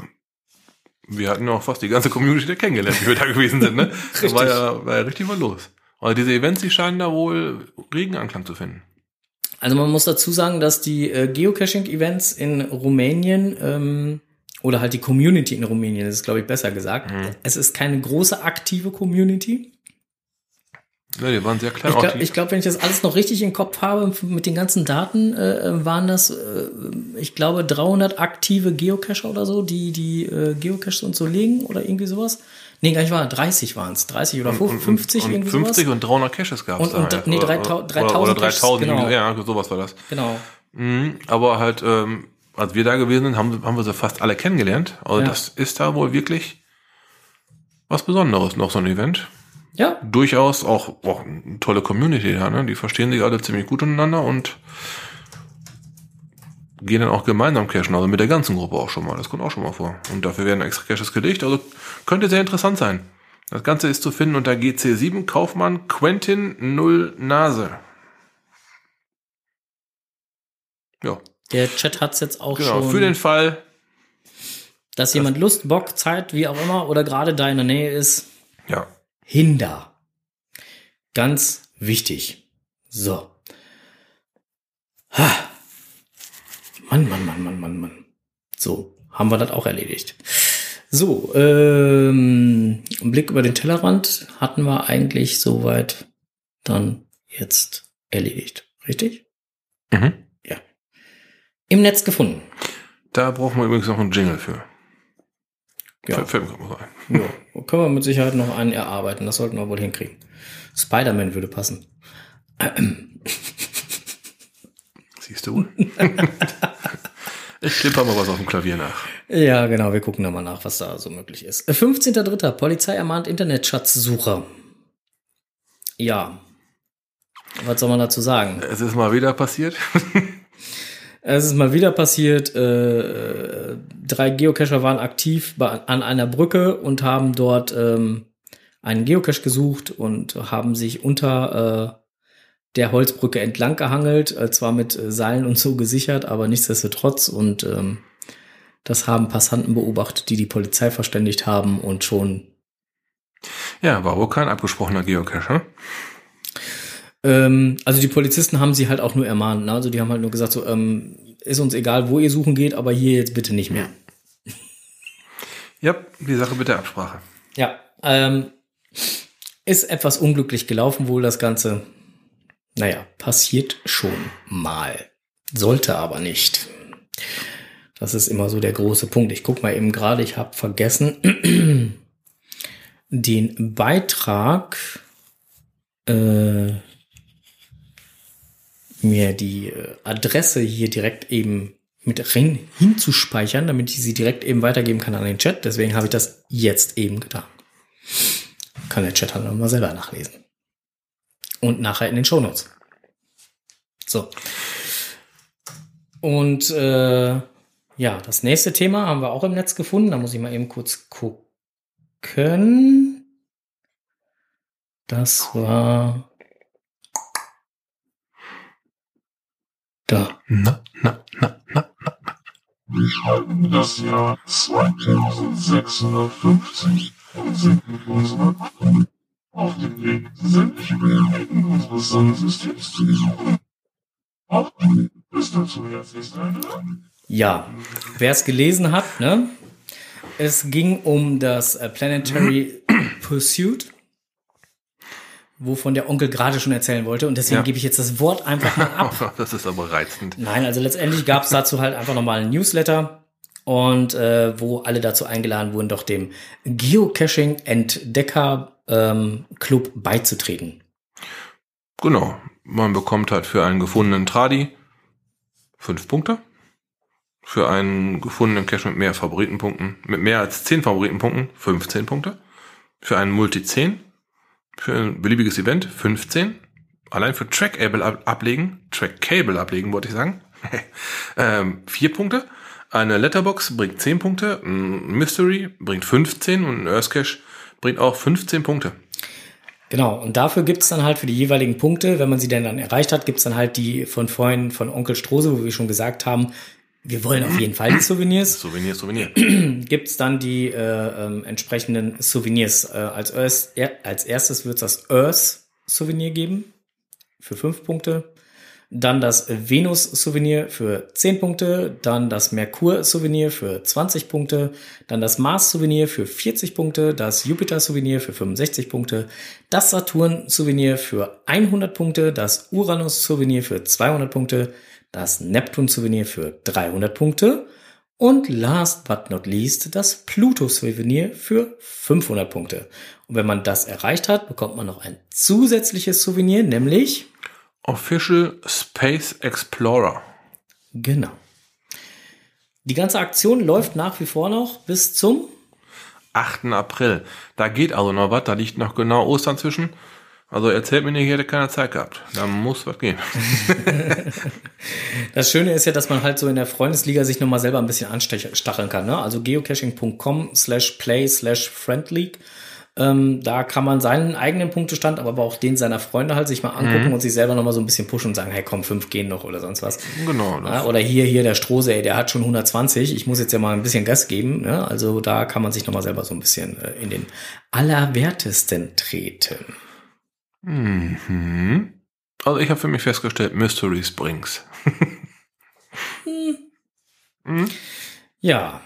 Wir hatten ja auch fast die ganze Community da kennengelernt, wie wir da gewesen sind. Ne? Da war ja, war ja richtig was los. Aber diese Events, die scheinen da wohl regen Anklang zu finden. Also man muss dazu sagen, dass die äh, Geocaching-Events in Rumänien ähm, oder halt die Community in Rumänien, das ist glaube ich besser gesagt, es ist keine große aktive Community. Ja, die waren sehr klein. Ich glaube, glaub, wenn ich das alles noch richtig im Kopf habe, mit den ganzen Daten, äh, waren das, äh, ich glaube, 300 aktive Geocacher oder so, die die äh, Geocaches und so legen oder irgendwie sowas. Nee, gar nicht wahr, 30 waren es, 30 oder 50 und, irgendwie 50 sowas. und 300 Caches gab es Und- und da. halt. nee, Oder- 3000 oder, oder 3000 3000, genau. ja, sowas war das. Genau. Mhm, aber halt, ähm, als wir da gewesen sind, haben, haben wir sie fast alle kennengelernt. Also Ja. das ist da wohl wirklich was Besonderes, noch so ein Event. Ja, Durchaus auch, auch eine tolle Community da, ne? Die verstehen sich alle ziemlich gut untereinander und gehen dann auch gemeinsam cashen, also mit der ganzen Gruppe auch schon mal. Das kommt auch schon mal vor. Und dafür werden extra Caches gelegt, also könnte sehr interessant sein. Das Ganze ist zu finden unter GC7 Kaufmann Quentin Null Nase. Ja, der Chat hat's jetzt auch genau. schon. Für den Fall, dass jemand Lust, Bock, Zeit, wie auch immer, oder gerade da in der Nähe ist, ja, Hinder. Ganz wichtig. So. Ha. Mann, Mann, Mann, Mann, Mann, Mann. So, haben wir das auch erledigt. So, ähm, ein Blick über den Tellerrand hatten wir eigentlich soweit dann jetzt erledigt. Richtig? Mhm. Ja. Im Netz gefunden. Da brauchen wir übrigens noch einen Jingle für. Ja. Fällt mir gerade ein. Ja, können wir mit Sicherheit noch einen erarbeiten. Das sollten wir wohl hinkriegen. Spider-Man würde passen. Siehst du? ich klipper mal was auf dem Klavier nach. Ja, genau. Wir gucken da mal nach, was da so möglich ist. 15.3. Polizei ermahnt Internetschatzsucher. Ja. Was soll man dazu sagen? Es ist mal wieder passiert. Es ist mal wieder passiert. Äh, drei Geocacher waren aktiv bei, an einer Brücke und haben dort ähm, einen Geocache gesucht und haben sich unter äh, der Holzbrücke entlang gehangelt, äh, zwar mit äh, Seilen und so gesichert, aber nichtsdestotrotz. Und ähm, das haben Passanten beobachtet, die die Polizei verständigt haben und schon Ja, war wohl kein abgesprochener Geocache. ne? Ähm, also die Polizisten haben sie halt auch nur ermahnt. Ne? Also die haben halt nur gesagt, so, ähm, ist uns egal, wo ihr suchen geht, aber hier jetzt bitte nicht mehr. Ja, die Sache mit der Absprache. Ja, ähm, ist etwas unglücklich gelaufen wohl das Ganze. Naja, passiert schon mal. Sollte aber nicht. Das ist immer so der große Punkt. Ich guck mal eben gerade, ich habe vergessen, den Beitrag äh, mir die äh, Adresse hier direkt eben mit rein hinzuspeichern, damit ich sie direkt eben weitergeben kann an den Chat. Deswegen habe ich das jetzt eben getan. Kann der Chat halt nochmal selber nachlesen. Und nachher in den Shownotes. So. Und äh, ja, das nächste Thema haben wir auch im Netz gefunden. Da muss ich mal eben kurz gucken. Das war da. Na, na, na, na. Wir schreiben das Jahr 2650 und sind mit unserer auf dem Weg, sämtliche Mehrheiten unseres Sonnensystems zu besuchen. Auch bist dazu herzlich eingeladen. Ja, wer es gelesen hat, ne? Es ging um das äh, Planetary Pursuit, wovon der Onkel gerade schon erzählen wollte. Und deswegen Ja. gebe ich jetzt das Wort einfach mal ab. Das ist aber reizend. Nein, also letztendlich gab es dazu halt einfach nochmal ein Newsletter und äh, wo alle dazu eingeladen wurden, doch dem Geocaching Entdecker ähm, Club beizutreten. Genau. Man bekommt halt für einen gefundenen Tradi fünf Punkte. Für einen gefundenen Cache mit mehr Favoritenpunkten, mit mehr als zehn Favoritenpunkten 15 Punkte. Für einen Multi 10. Für ein beliebiges Event 15. Allein für Trackable ab ablegen, Trackable ablegen, wollte ich sagen. ähm, vier Punkte. Eine Letterbox bringt 10 Punkte. Ein Mystery bringt 15 und ein Earth Cache bringt auch 15 Punkte. Genau, und dafür gibt's dann halt für die jeweiligen Punkte, wenn man sie denn dann erreicht hat, gibt's dann halt die von vorhin von Onkel Strose, wo wir schon gesagt haben, wir wollen auf jeden Fall die Souvenirs. Souvenir, Souvenir. Gibt's dann die äh, ähm, entsprechenden Souvenirs. Äh, als, Earth, als erstes wird's das Earth Souvenir geben für fünf Punkte. Dann das Venus Souvenir für 10 Punkte, dann das Merkur Souvenir für 20 Punkte, dann das Mars Souvenir für 40 Punkte, das Jupiter Souvenir für 65 Punkte, das Saturn Souvenir für 100 Punkte, das Uranus Souvenir für 200 Punkte, das Neptun Souvenir für 300 Punkte und last but not least das Pluto Souvenir für 500 Punkte. Und wenn man das erreicht hat, bekommt man noch ein zusätzliches Souvenir, nämlich Official Space Explorer. Genau. Die ganze Aktion läuft nach wie vor noch bis zum 8. April. Da geht also noch was, da liegt noch genau Ostern zwischen. Also erzählt mir nicht, ich hätte keine Zeit gehabt. Da muss was gehen. Das Schöne ist ja, dass man halt so in der Freundesliga sich nochmal selber ein bisschen anstacheln kann. Ne? Also geocaching.com slash play slash friendleague. Ähm, da kann man seinen eigenen Punktestand, aber auch den seiner Freunde halt sich mal angucken und sich selber nochmal so ein bisschen pushen und sagen, hey komm, fünf gehen noch oder sonst was. Genau. Ja, oder hier, hier der Strose, ey, der hat schon 120. Ich muss jetzt ja mal ein bisschen Gas geben. Ne? Also da kann man sich nochmal selber so ein bisschen äh, in den Allerwertesten treten. Mhm. Also ich habe für mich festgestellt, Mystery Springs. Ja,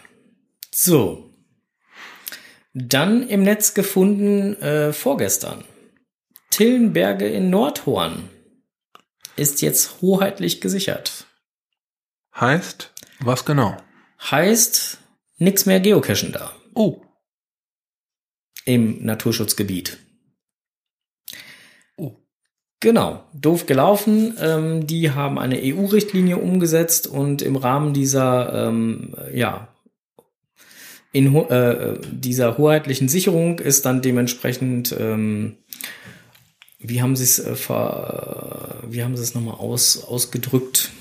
so. Dann im Netz gefunden äh, vorgestern. Tillenberge in Nordhorn ist jetzt hoheitlich gesichert. Heißt, was genau? heißt nix mehr Geocachen da Oh. im Naturschutzgebiet. Oh. Genau, doof gelaufen. Ähm, die haben eine EU-Richtlinie umgesetzt und im Rahmen dieser, ähm, ja, in äh, dieser hoheitlichen Sicherung ist dann dementsprechend, ähm, wie haben sie es, äh, ver, wie haben sie es nochmal aus, ausgedrückt?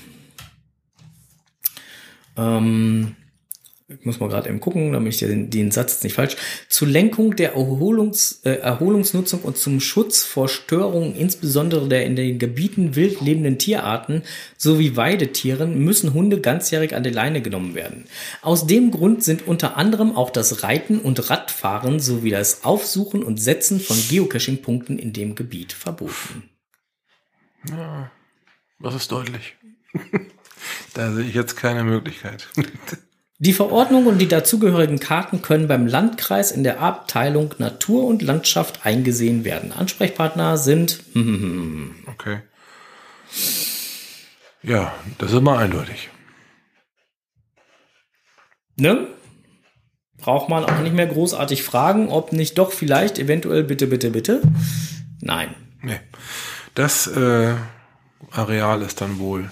Ähm, ich muss mal gerade eben gucken, damit ich den, den Satz nicht falsch. Zur Lenkung der Erholungs, äh, Erholungsnutzung und zum Schutz vor Störungen, insbesondere der in den Gebieten wild lebenden Tierarten sowie Weidetieren, müssen Hunde ganzjährig an die Leine genommen werden. Aus dem Grund sind unter anderem auch das Reiten und Radfahren sowie das Aufsuchen und Setzen von Geocaching-Punkten in dem Gebiet verboten. Das ist deutlich. da sehe ich jetzt keine Möglichkeit. Die Verordnung und die dazugehörigen Karten können beim Landkreis in der Abteilung Natur und Landschaft eingesehen werden. Ansprechpartner sind Okay. Ja, das ist immer eindeutig. ne? Braucht man auch nicht mehr großartig fragen, ob nicht doch vielleicht eventuell bitte, bitte, bitte. Nein. Nee. Das äh, Areal ist dann wohl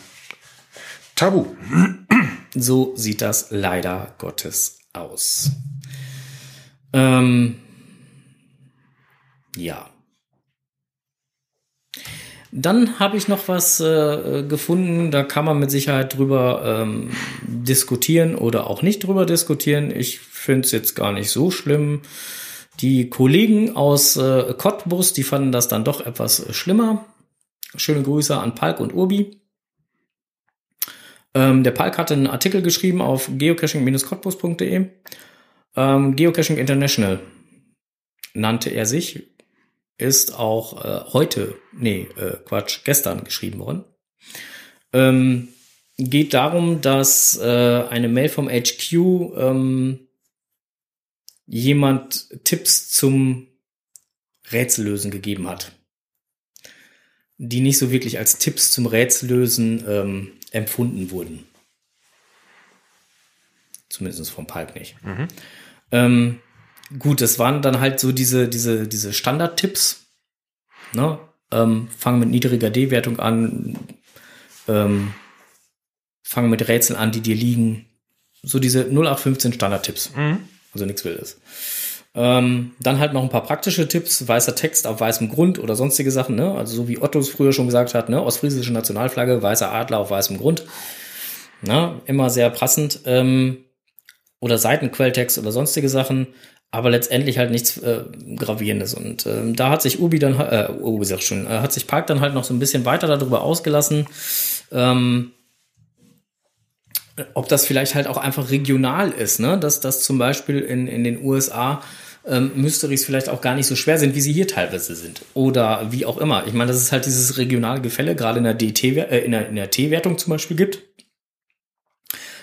tabu. So sieht das leider Gottes aus. Ähm, ja. Dann habe ich noch was äh, gefunden, da kann man mit Sicherheit drüber ähm, diskutieren oder auch nicht drüber diskutieren. Ich finde es jetzt gar nicht so schlimm. Die Kollegen aus äh, Cottbus, die fanden das dann doch etwas schlimmer. Schöne Grüße an Palk und Urbi. Ähm, der Palk hatte einen Artikel geschrieben auf geocaching-cottbus.de. Ähm, Geocaching International nannte er sich. Ist auch äh, heute, nee, äh, Quatsch, gestern geschrieben worden. Ähm, geht darum, dass äh, eine Mail vom HQ ähm, jemand Tipps zum Rätsellösen gegeben hat. Die nicht so wirklich als Tipps zum Rätsellösen ähm, empfunden wurden. Zumindest vom Palk nicht. Ähm, gut, das waren dann halt so diese, diese, diese Standardtipps. Ne? Ähm, fang mit niedriger D-Wertung an, ähm, fang mit Rätseln an, die dir liegen. So diese 0815 Standardtipps. Also nichts Wildes. Ähm, dann halt noch ein paar praktische Tipps, weißer Text auf weißem Grund oder sonstige Sachen, ne? Also so wie Otto es früher schon gesagt hat, ne? Ostfriesische Nationalflagge, weißer Adler auf weißem Grund. Ne? Immer sehr passend. Ähm, oder Seitenquelltext oder sonstige Sachen, aber letztendlich halt nichts äh, Gravierendes. Und ähm, da hat sich Ubi dann, äh, Ubi sag ich schon, äh, hat sich Park dann halt noch so ein bisschen weiter darüber ausgelassen, ähm, ob das vielleicht halt auch einfach regional ist, ne? Dass das zum Beispiel in, in den USA ähm, Mysteries vielleicht auch gar nicht so schwer sind, wie sie hier teilweise sind. Oder wie auch immer. Ich meine, dass es halt dieses regionale Gefälle gerade in der DT, äh, in der, in der T-Wertung zum Beispiel gibt.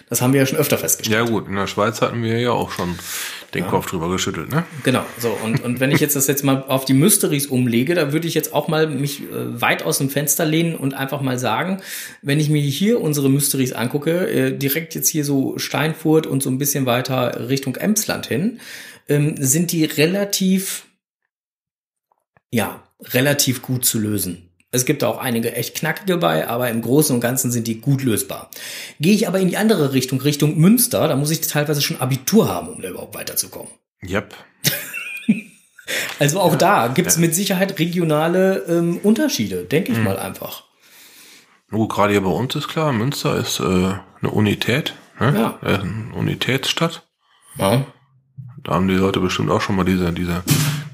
Das haben wir ja schon öfter festgestellt. Ja gut, in der Schweiz hatten wir ja auch schon den Kopf drüber geschüttelt, ne? Genau, so und, und wenn ich jetzt das jetzt mal auf die Mysteries umlege, da würde ich jetzt auch mal mich äh, weit aus dem Fenster lehnen und einfach mal sagen, wenn ich mir hier unsere Mysteries angucke, äh, direkt jetzt hier so Steinfurt und so ein bisschen weiter Richtung Emsland hin, ähm, sind die relativ, ja, relativ gut zu lösen. Es gibt auch einige echt knackige bei, aber im Großen und Ganzen sind die gut lösbar. Gehe ich aber in die andere Richtung, Richtung Münster, da muss ich teilweise schon Abitur haben, um da überhaupt weiterzukommen. Yep. Also auch da gibt's mit Sicherheit regionale ähm, Unterschiede, denke ich mal einfach. Nur gerade hier bei uns ist klar, Münster ist äh, eine Unität, ne? Ja. Äh, eine Unitätsstadt. Ja. Da haben die Leute bestimmt auch schon mal diese, diese,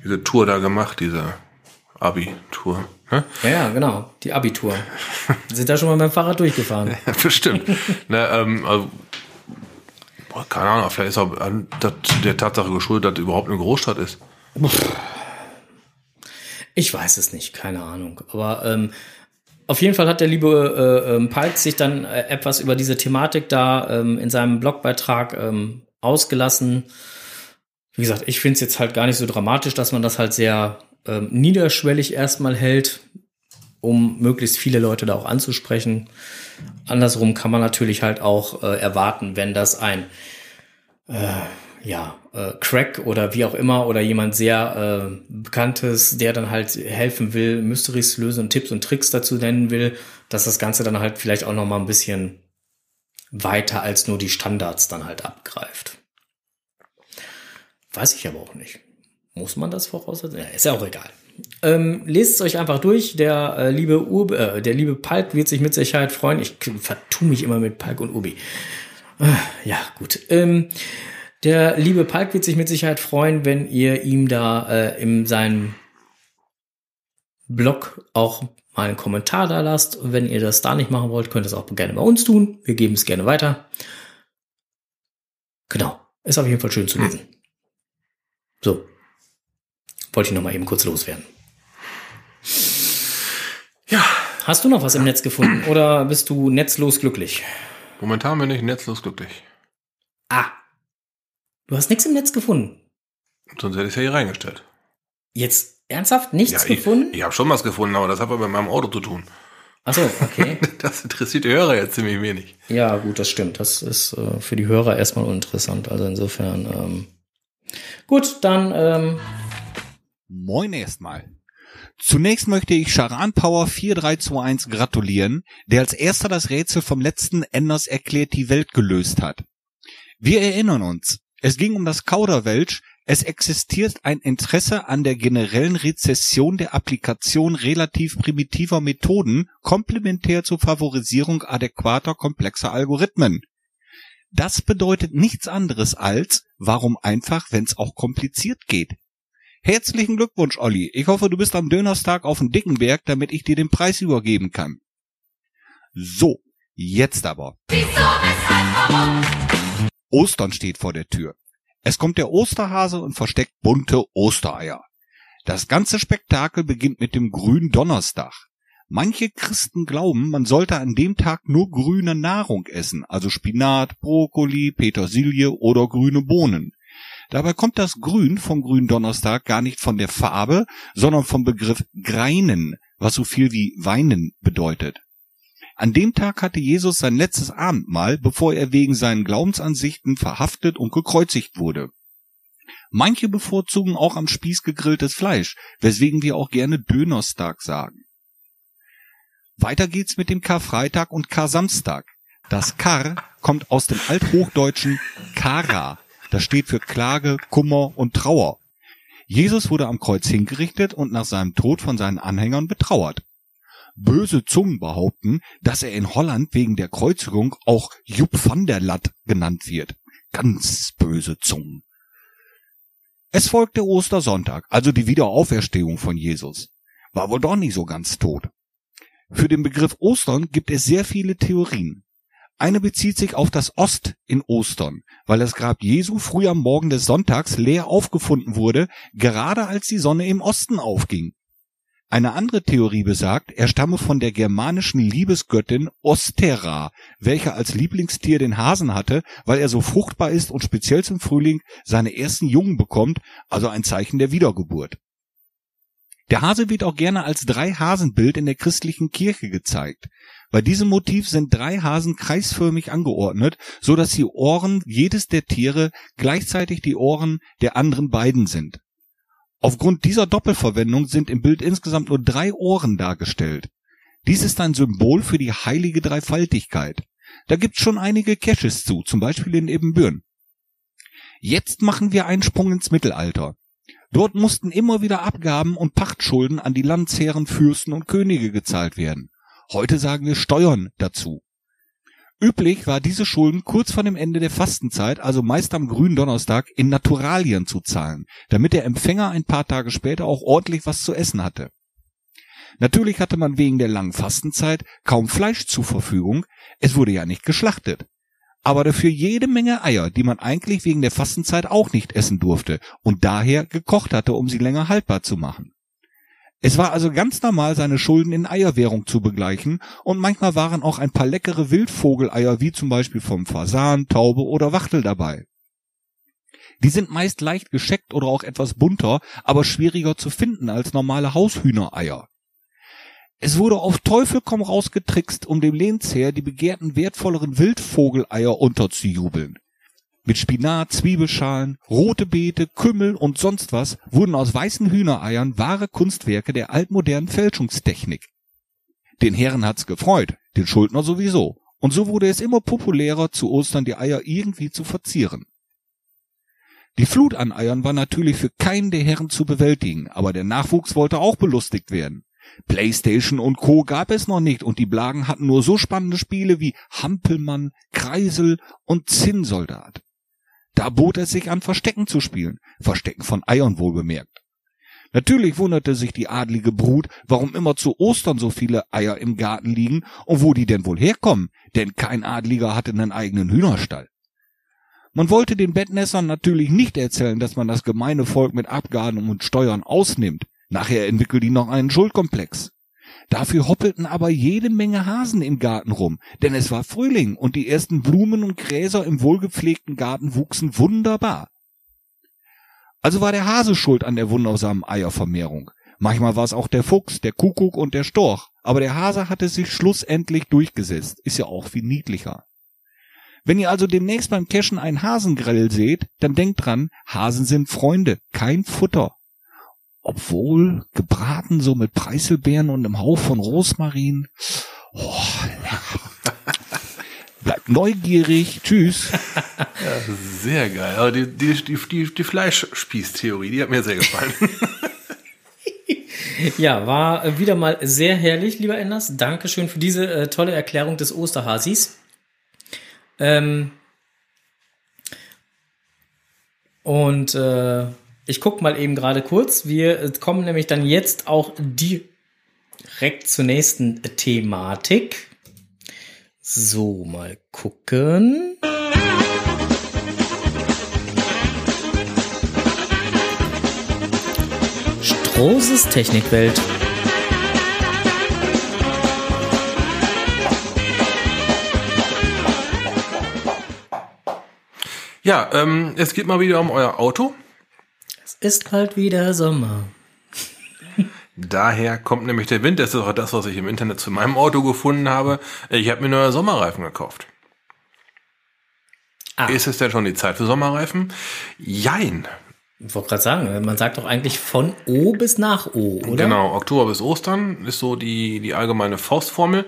diese Tour da gemacht, diese Abi-Tour. Ne? ja, ja, genau. Die Abitur. Sind da schon mal mit dem Fahrrad durchgefahren. Ja, bestimmt. ne, ähm, also, boah, keine Ahnung, vielleicht ist auch der Tatsache geschuldet, dass es überhaupt eine Großstadt ist. Ich weiß es nicht, keine Ahnung. Aber ähm, auf jeden Fall hat der liebe äh, ähm, Palk sich dann äh, etwas über diese Thematik da ähm, in seinem Blogbeitrag ähm, ausgelassen. Wie gesagt, ich finde es jetzt halt gar nicht so dramatisch, dass man das halt sehr ähm, niederschwellig erstmal hält um möglichst viele Leute da auch anzusprechen. Andersrum kann man natürlich halt auch äh, erwarten, wenn das ein äh, ja, äh, Crack oder wie auch immer oder jemand sehr äh, bekanntes, der dann halt helfen will, Mysteries lösen und Tipps und Tricks dazu nennen will, dass das Ganze dann halt vielleicht auch noch mal ein bisschen weiter als nur die Standards dann halt abgreift. Weiß ich aber auch nicht. Muss man das voraussetzen? Ja, ist ja auch egal. Ähm, lest es euch einfach durch. Der äh, liebe Ur äh, der liebe Palk wird sich mit Sicherheit freuen. Ich vertue mich immer mit Palk und Ubi. Äh, ja, gut. Ähm, der liebe Palk wird sich mit Sicherheit freuen, wenn ihr ihm da äh, in seinem Blog auch mal einen Kommentar da lasst. Und wenn ihr das da nicht machen wollt, könnt ihr es auch gerne bei uns tun. Wir geben es gerne weiter. Genau. Ist auf jeden Fall schön zu lesen. So. Wollte ich noch mal eben kurz loswerden. Ja. Hast du noch was im Netz gefunden oder bist du netzlos glücklich? Momentan bin ich netzlos glücklich. Ah. Du hast nichts im Netz gefunden. Sonst hätte ich es ja hier reingestellt. Jetzt ernsthaft nichts Ja, ich, gefunden? ich habe schon was gefunden, aber das hat aber mit meinem Auto zu tun. Ach so, okay. Das interessiert die Hörer jetzt ziemlich wenig. ja, gut, das stimmt. Das ist äh, für die Hörer erstmal uninteressant. Also insofern, ähm, gut, dann, ähm, Moin erstmal. Zunächst möchte ich Charan Power 4321 gratulieren, der als erster das Rätsel vom letzten Enders erklärt die Welt gelöst hat. Wir erinnern uns, es ging um das Kauderwelsch, es existiert ein Interesse an der generellen Rezession der Applikation relativ primitiver Methoden komplementär zur Favorisierung adäquater komplexer Algorithmen. Das bedeutet nichts anderes als, warum einfach, wenn es auch kompliziert geht. Herzlichen Glückwunsch, Olli. Ich hoffe, du bist am Dönerstag auf dem Dickenberg, damit ich dir den Preis übergeben kann. So, jetzt aber. Ostern steht vor der Tür. Es kommt der Osterhase und versteckt bunte Ostereier. Das ganze Spektakel beginnt mit dem grünen Donnerstag. Manche Christen glauben, man sollte an dem Tag nur grüne Nahrung essen, also Spinat, Brokkoli, Petersilie oder grüne Bohnen. Dabei kommt das Grün vom Gründonnerstag gar nicht von der Farbe, sondern vom Begriff greinen, was so viel wie weinen bedeutet. An dem Tag hatte Jesus sein letztes Abendmahl, bevor er wegen seinen Glaubensansichten verhaftet und gekreuzigt wurde. Manche bevorzugen auch am Spieß gegrilltes Fleisch, weswegen wir auch gerne Dönerstag sagen. Weiter geht's mit dem Karfreitag und Kar-Samstag. Das Kar kommt aus dem althochdeutschen Kara. Das steht für Klage, Kummer und Trauer. Jesus wurde am Kreuz hingerichtet und nach seinem Tod von seinen Anhängern betrauert. Böse Zungen behaupten, dass er in Holland wegen der Kreuzigung auch Jupp van der Lat genannt wird. Ganz böse Zungen. Es folgt der Ostersonntag, also die Wiederauferstehung von Jesus. War wohl doch nicht so ganz tot. Für den Begriff Ostern gibt es sehr viele Theorien. Eine bezieht sich auf das Ost in Ostern, weil das Grab Jesu früh am Morgen des Sonntags leer aufgefunden wurde, gerade als die Sonne im Osten aufging. Eine andere Theorie besagt, er stamme von der germanischen Liebesgöttin Ostera, welche als Lieblingstier den Hasen hatte, weil er so fruchtbar ist und speziell zum Frühling seine ersten Jungen bekommt, also ein Zeichen der Wiedergeburt. Der Hase wird auch gerne als Drei-Hasen-Bild in der christlichen Kirche gezeigt. Bei diesem Motiv sind drei Hasen kreisförmig angeordnet, so dass die Ohren jedes der Tiere gleichzeitig die Ohren der anderen beiden sind. Aufgrund dieser Doppelverwendung sind im Bild insgesamt nur drei Ohren dargestellt. Dies ist ein Symbol für die heilige Dreifaltigkeit. Da gibt's schon einige Caches zu, zum Beispiel in Ebenbürn. Jetzt machen wir einen Sprung ins Mittelalter. Dort mussten immer wieder Abgaben und Pachtschulden an die Landsherren, Fürsten und Könige gezahlt werden. Heute sagen wir Steuern dazu. Üblich war diese Schulden kurz vor dem Ende der Fastenzeit, also meist am grünen Donnerstag, in Naturalien zu zahlen, damit der Empfänger ein paar Tage später auch ordentlich was zu essen hatte. Natürlich hatte man wegen der langen Fastenzeit kaum Fleisch zur Verfügung, es wurde ja nicht geschlachtet. Aber dafür jede Menge Eier, die man eigentlich wegen der Fastenzeit auch nicht essen durfte und daher gekocht hatte, um sie länger haltbar zu machen. Es war also ganz normal, seine Schulden in Eierwährung zu begleichen, und manchmal waren auch ein paar leckere Wildvogeleier wie zum Beispiel vom Fasan, Taube oder Wachtel dabei. Die sind meist leicht gescheckt oder auch etwas bunter, aber schwieriger zu finden als normale Haushühnereier. Es wurde auf Teufel komm raus getrickst, um dem Lehnsherr die begehrten wertvolleren Wildvogeleier unterzujubeln. Mit Spinat, Zwiebelschalen, rote Beete, Kümmel und sonst was wurden aus weißen Hühnereiern wahre Kunstwerke der altmodernen Fälschungstechnik. Den Herren hat's gefreut, den Schuldner sowieso. Und so wurde es immer populärer, zu Ostern die Eier irgendwie zu verzieren. Die Flut an Eiern war natürlich für keinen der Herren zu bewältigen, aber der Nachwuchs wollte auch belustigt werden. Playstation und Co. gab es noch nicht und die Blagen hatten nur so spannende Spiele wie Hampelmann, Kreisel und Zinnsoldat. Da bot es sich an, Verstecken zu spielen. Verstecken von Eiern wohlbemerkt. Natürlich wunderte sich die adlige Brut, warum immer zu Ostern so viele Eier im Garten liegen und wo die denn wohl herkommen, denn kein Adliger hatte einen eigenen Hühnerstall. Man wollte den Bettnässern natürlich nicht erzählen, dass man das gemeine Volk mit Abgaben und Steuern ausnimmt. Nachher entwickelt die noch einen Schuldkomplex. Dafür hoppelten aber jede Menge Hasen im Garten rum, denn es war Frühling und die ersten Blumen und Gräser im wohlgepflegten Garten wuchsen wunderbar. Also war der Hase schuld an der wundersamen Eiervermehrung. Manchmal war es auch der Fuchs, der Kuckuck und der Storch, aber der Hase hatte sich schlussendlich durchgesetzt, ist ja auch viel niedlicher. Wenn ihr also demnächst beim Cashen einen Hasengrill seht, dann denkt dran, Hasen sind Freunde, kein Futter. Obwohl, gebraten so mit Preiselbeeren und einem Hauch von Rosmarin. Oh, Bleibt neugierig. Tschüss. Ja, sehr geil. Aber die, die, die, die, die Fleischspießtheorie, die hat mir sehr gefallen. Ja, war wieder mal sehr herrlich, lieber Enders. Dankeschön für diese äh, tolle Erklärung des Osterhasis. Ähm und äh, ich guck mal eben gerade kurz. Wir äh, kommen nämlich dann jetzt auch direkt zur nächsten Thematik. So, mal gucken. Strohses Technikwelt. Ja, ähm, es geht mal wieder um euer Auto. Ist bald wieder Sommer. Daher kommt nämlich der Wind. Das ist auch das, was ich im Internet zu meinem Auto gefunden habe. Ich habe mir neue Sommerreifen gekauft. Ah. Ist es denn schon die Zeit für Sommerreifen? Jein. Ich wollte gerade sagen, man sagt doch eigentlich von O bis nach O, oder? Genau, Oktober bis Ostern ist so die, die allgemeine Faustformel.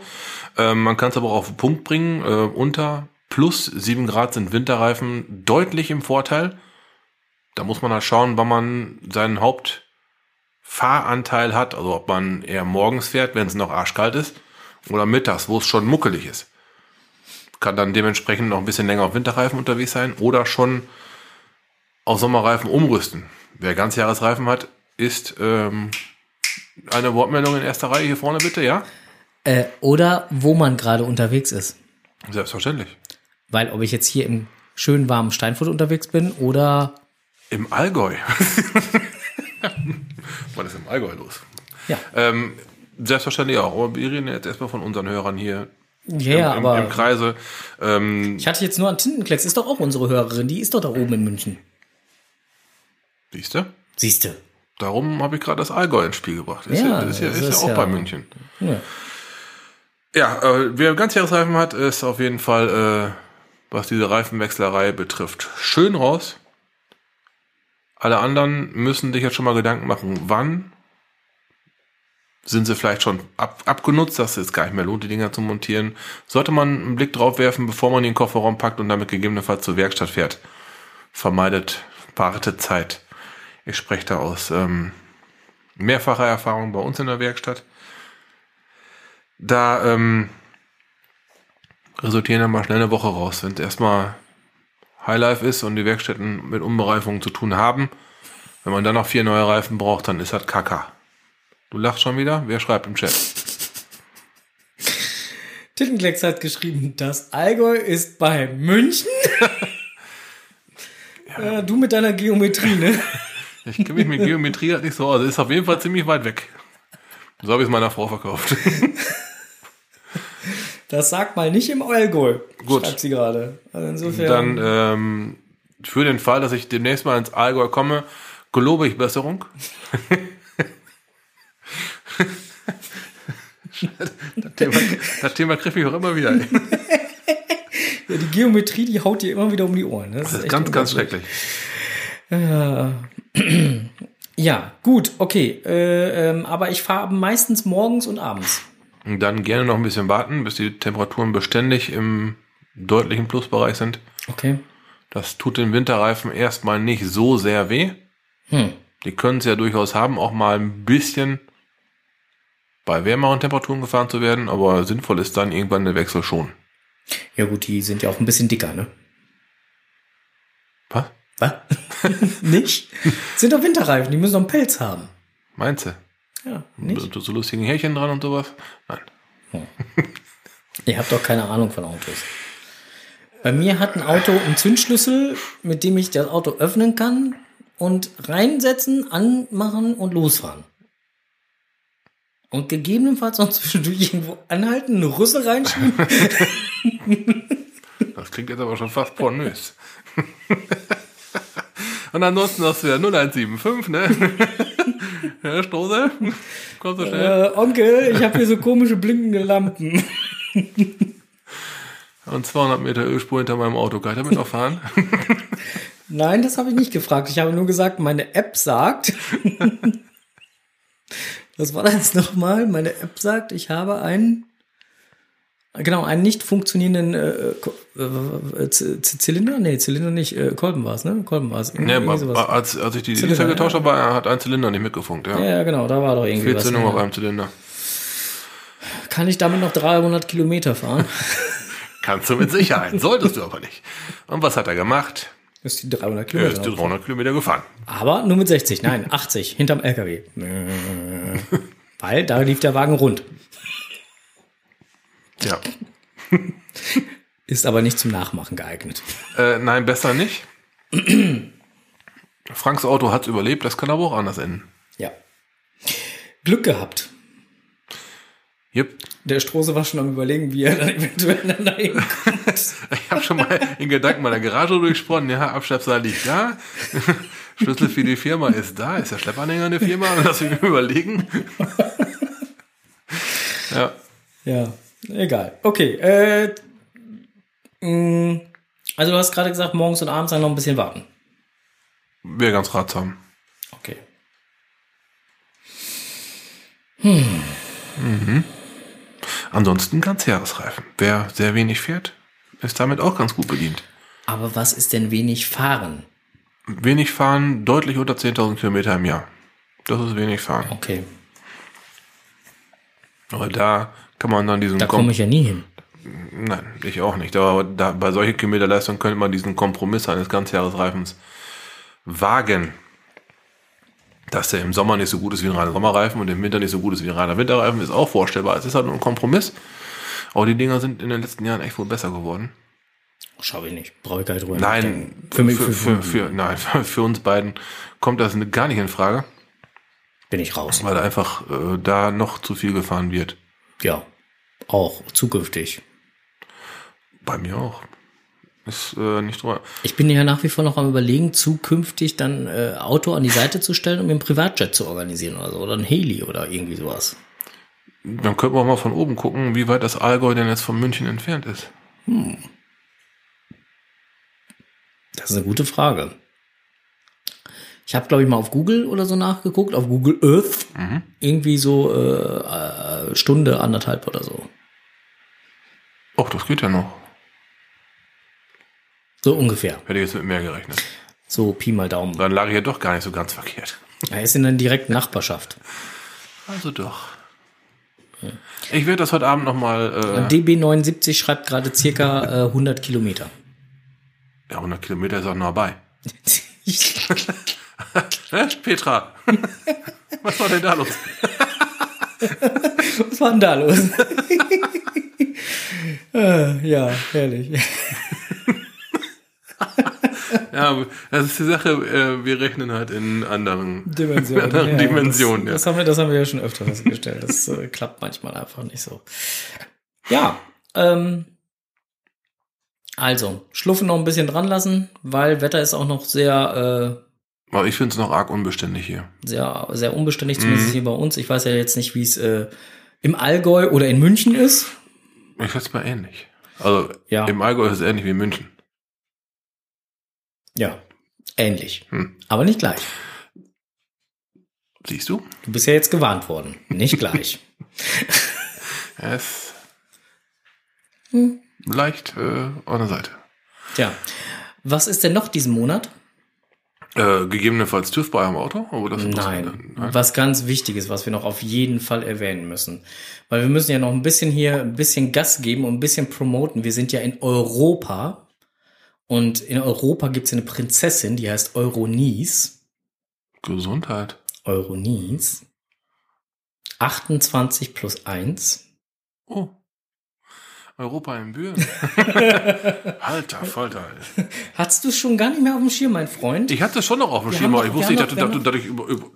Ähm, man kann es aber auch auf den Punkt bringen. Äh, unter plus 7 Grad sind Winterreifen deutlich im Vorteil. Da muss man halt schauen, wann man seinen Hauptfahranteil hat. Also ob man eher morgens fährt, wenn es noch arschkalt ist, oder mittags, wo es schon muckelig ist. Kann dann dementsprechend noch ein bisschen länger auf Winterreifen unterwegs sein oder schon auf Sommerreifen umrüsten. Wer Ganzjahresreifen hat, ist ähm, eine Wortmeldung in erster Reihe hier vorne bitte, ja? Äh, oder wo man gerade unterwegs ist. Selbstverständlich. Weil ob ich jetzt hier im schönen warmen Steinfurt unterwegs bin oder Im Allgäu. Was ist im Allgäu los? ja, Ähm, selbstverständlich auch. Aber wir reden jetzt erstmal von unseren Hörern hier ja, im, im, aber im Kreise. Ähm, ich hatte jetzt nur an Tintenklecks, ist doch auch unsere Hörerin, die ist doch da oben in München. siehst du? Siehst du? Darum habe ich gerade das Allgäu ins Spiel gebracht. Ist Ja, ja, ist ja, ist ist ja auch ja- bei München. Ja. Ja, äh, wer Ganzjahresreifen hat, ist auf jeden Fall, äh, was diese Reifenwechslerei betrifft, schön raus. Alle anderen müssen sich jetzt schon mal Gedanken machen, wann sind sie vielleicht schon ab, abgenutzt, dass es gar nicht mehr lohnt, die Dinger zu montieren. Sollte man einen Blick drauf werfen, bevor man den Kofferraum packt und damit gegebenenfalls zur Werkstatt fährt. Vermeidet Wartezeit. Ich spreche da aus ähm, mehrfacher Erfahrung bei uns in der Werkstatt. Da ähm, resultieren dann mal schnell eine Woche raus, wenn es erstmal Highlife ist und die Werkstätten mit Umbereifungen zu tun haben. Wenn man dann noch vier neue Reifen braucht, dann ist das Kaka. Du lachst schon wieder? Wer schreibt im Chat? Tintenklecks hat geschrieben, das Allgäu ist bei München. ja. du mit deiner Geometrie, ne? Ich kenne mich mit Geometrie halt nicht so aus. Ist auf jeden Fall ziemlich weit weg. So habe ich es meiner Frau verkauft. Das sagt mal nicht im Allgäu, Gut. schreibt sie gerade. Also insofern. Dann ähm, für den Fall, dass ich demnächst mal ins Allgäu komme, gelobe ich Besserung. Das Thema, das Thema kriege ich auch immer wieder. Ja, die Geometrie, die haut dir immer wieder um die Ohren. ne? Das ist echt ganz, ganz schrecklich. Ja, gut, okay. Äh, ähm, aber ich fahre meistens morgens und abends. Dann gerne noch ein bisschen warten, bis die Temperaturen beständig im deutlichen Plusbereich sind. Okay. Das tut den Winterreifen erstmal nicht so sehr weh. Hm. Die können es ja durchaus haben, auch mal ein bisschen bei wärmeren Temperaturen gefahren zu werden, aber sinnvoll ist dann irgendwann der Wechsel schon. Ja gut, die sind ja auch ein bisschen dicker, ne? Was? Was? nicht? Sind doch Winterreifen, die müssen doch einen Pelz haben. Meinst du? Ja, nicht? So, so lustigen Härchen dran und sowas? Nein. Ihr habt doch keine Ahnung von Autos. Bei mir hat ein Auto einen Zündschlüssel, mit dem ich das Auto öffnen kann und reinsetzen, anmachen und losfahren. Und gegebenenfalls noch zwischendurch irgendwo anhalten, eine Rüssel reinschieben. Das klingt jetzt aber schon fast pornös. Und ansonsten hast du ja 0175, ne? Herr Strose, komm so schnell. äh, Onkel, ich habe hier so komische blinkende Lampen. Und 200 Meter Ölspur hinter meinem Auto. Kann ich damit noch fahren? Nein, das habe ich nicht gefragt. Ich habe nur gesagt, meine App sagt. Was war das nochmal? Meine App sagt, ich habe einen, genau, einen nicht funktionierenden äh, äh, Z- Z- Zylinder? Nee, Zylinder nicht. Äh, Kolben war es, ne? Kolben war es. Ne, als, als ich die Zylinder, getauscht habe, hat ein Zylinder nicht mitgefunkt. Ja. Ja, genau, da war doch irgendwie was. Fehlzündung auf Ja. einem Zylinder. Kann ich damit noch 300 Kilometer fahren? Kannst du mit Sicherheit, solltest du aber nicht. Und was hat er gemacht? ist die 300 Er Kilometer. ist die noch. 300 Kilometer gefahren. Aber nur mit 60, nein, 80, hinterm LKW. Weil da lief der Wagen rund. Ja. Ist aber nicht zum Nachmachen geeignet. Äh, nein, besser nicht. Franks Auto hat überlebt, das kann aber auch anders enden. Ja. Glück gehabt. Yep. Der Strose war schon am überlegen, wie er dann eventuell dann dahin kommt. Ich habe schon mal in Gedanken meiner Garage durchgesprochen. Ja, Abschleppseil liegt da. Schlüssel für die Firma ist da. Ist der Schleppanhänger eine Firma? Lass mich überlegen. Ja. ja, egal. Okay. Äh, mh, also du hast gerade gesagt, morgens und abends dann noch ein bisschen warten. Wäre ganz ratsam. Okay. Ansonsten Ganzjahresreifen. Wer sehr wenig fährt, ist damit auch ganz gut bedient. Aber was ist denn wenig fahren? Wenig fahren, deutlich unter 10.000 Kilometer im Jahr. Das ist wenig fahren. Okay. Aber da kann man dann diesen Da Kom- komme ich ja nie hin. Nein, ich auch nicht. Aber da, bei solchen Kilometerleistungen könnte man diesen Kompromiss eines Ganzjahresreifens wagen. Dass der im Sommer nicht so gut ist wie ein reiner Sommerreifen und im Winter nicht so gut ist wie ein reiner Winterreifen, ist auch vorstellbar. Es ist halt nur ein Kompromiss. Aber die Dinger sind in den letzten Jahren echt wohl besser geworden. Schau ich nicht. Brauche ich gar nicht drüber Nein, für mich für, für, für, für, nein, für uns beiden kommt das gar nicht in Frage, bin ich raus. weil einfach äh, da noch zu viel gefahren wird. Ja. Auch zukünftig. Bei mir auch. Ist äh, nicht drüber. Ich bin ja nach wie vor noch am überlegen, zukünftig dann äh, Auto an die Seite zu stellen und mir einen Privatjet zu organisieren oder so. Oder ein Heli oder irgendwie sowas. Dann könnten wir mal von oben gucken, wie weit das Allgäu denn jetzt von München entfernt ist. Das ist eine gute Frage. Ich habe, glaube ich, mal auf Google oder so nachgeguckt, auf Google Earth. Irgendwie so äh, äh, Stunde, anderthalb oder so. Och, das geht ja noch. So ungefähr. Hätte ich jetzt mit mehr gerechnet. So Pi mal Daumen. Dann lag ich ja doch gar nicht so ganz verkehrt. Er ist in der direkten Nachbarschaft. Also doch. Ich werde das heute Abend nochmal, äh, DB79 schreibt gerade circa äh, 100 Kilometer. ja, 100 Kilometer ist auch noch dabei. Petra, was war denn da los? Was war denn da los? äh, ja, herrlich. Ja, das ist die Sache, äh, wir rechnen halt in anderen Dimensionen. anderen Ja, Dimensionen. Das, das, ja. haben wir, das haben wir ja schon öfter festgestellt. Das äh, klappt manchmal einfach nicht so. Ja, ähm, also, Schluffen noch ein bisschen dran lassen, weil Wetter ist auch noch sehr, Aber ich finde es noch arg unbeständig hier. sehr, sehr unbeständig, zumindest hier bei uns. Ich weiß ja jetzt nicht, wie es äh, im Allgäu oder in München ist. Ich schätze mal ähnlich. Also Ja. im Allgäu ist es ähnlich wie in München. Ja, ähnlich. Hm. Aber nicht gleich. Siehst du? Du bist ja jetzt gewarnt worden. Nicht gleich. Ist Hm. leicht äh, an der Seite. Tja. Was ist denn noch diesen Monat? Äh, gegebenenfalls TÜV bei einem Auto? Aber das Nein, Nein. was ganz Wichtiges, was wir noch auf jeden Fall erwähnen müssen. Weil wir müssen ja noch ein bisschen hier, ein bisschen Gas geben und ein bisschen promoten. Wir sind ja in Europa. Und in Europa gibt es eine Prinzessin, die heißt Euronice. Gesundheit. Euronice. 28 plus 1. Oh. Europa in Büren. Alter Falter. Hattest du schon gar nicht mehr auf dem Schirm, mein Freund? Ich hatte schon noch auf dem Wir Schirm, aber ich wusste nicht, dass dass,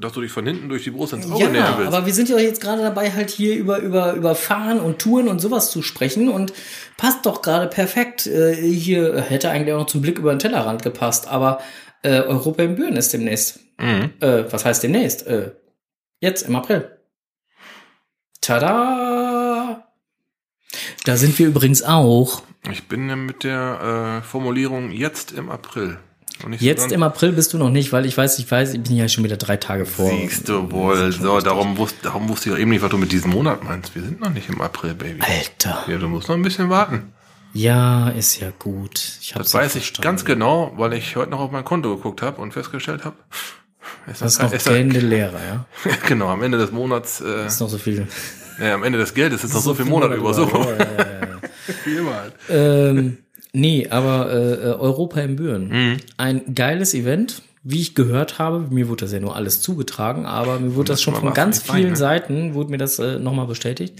dass, du dich von hinten durch die Brust ins Auge Ja, nähern willst. aber wir sind ja jetzt gerade dabei, halt hier über, über, über Fahren und Touren und sowas zu sprechen und passt doch gerade perfekt. Äh, hier hätte eigentlich auch noch zum Blick über den Tellerrand gepasst, aber äh, Europa in Büren ist demnächst. Mhm. Äh, was heißt demnächst? Äh, jetzt im April. Tada! Da sind wir übrigens auch. Ich bin mit der äh, Formulierung jetzt im April. Jetzt im April bist du noch nicht, weil ich weiß, ich weiß, ich bin ja schon wieder drei Tage vor. Siehst du wohl. So, darum, wusste, darum wusste ich auch eben nicht, was du mit diesem Monat meinst. Wir sind noch nicht im April, Baby. Alter. Ja, du musst noch ein bisschen warten. Ja, ist ja gut. Ich hab's Das weiß ich verstanden. ganz genau, weil ich heute noch auf mein Konto geguckt habe und festgestellt habe, es Das ist noch es Gände Lehrer, ja. genau, am Ende des Monats, äh, ist noch so viel. Ja, am Ende des Geldes ist noch so viel Monat über so. Ja, ja, ja, ja. Wie immer halt. ähm, nee, aber äh, äh, Europa in Büren. Mhm. Ein geiles Event, wie ich gehört habe. Mir wurde das ja nur alles zugetragen, aber mir wurde das schon man von ganz vielen ne? Seiten, wurde mir das äh, nochmal bestätigt.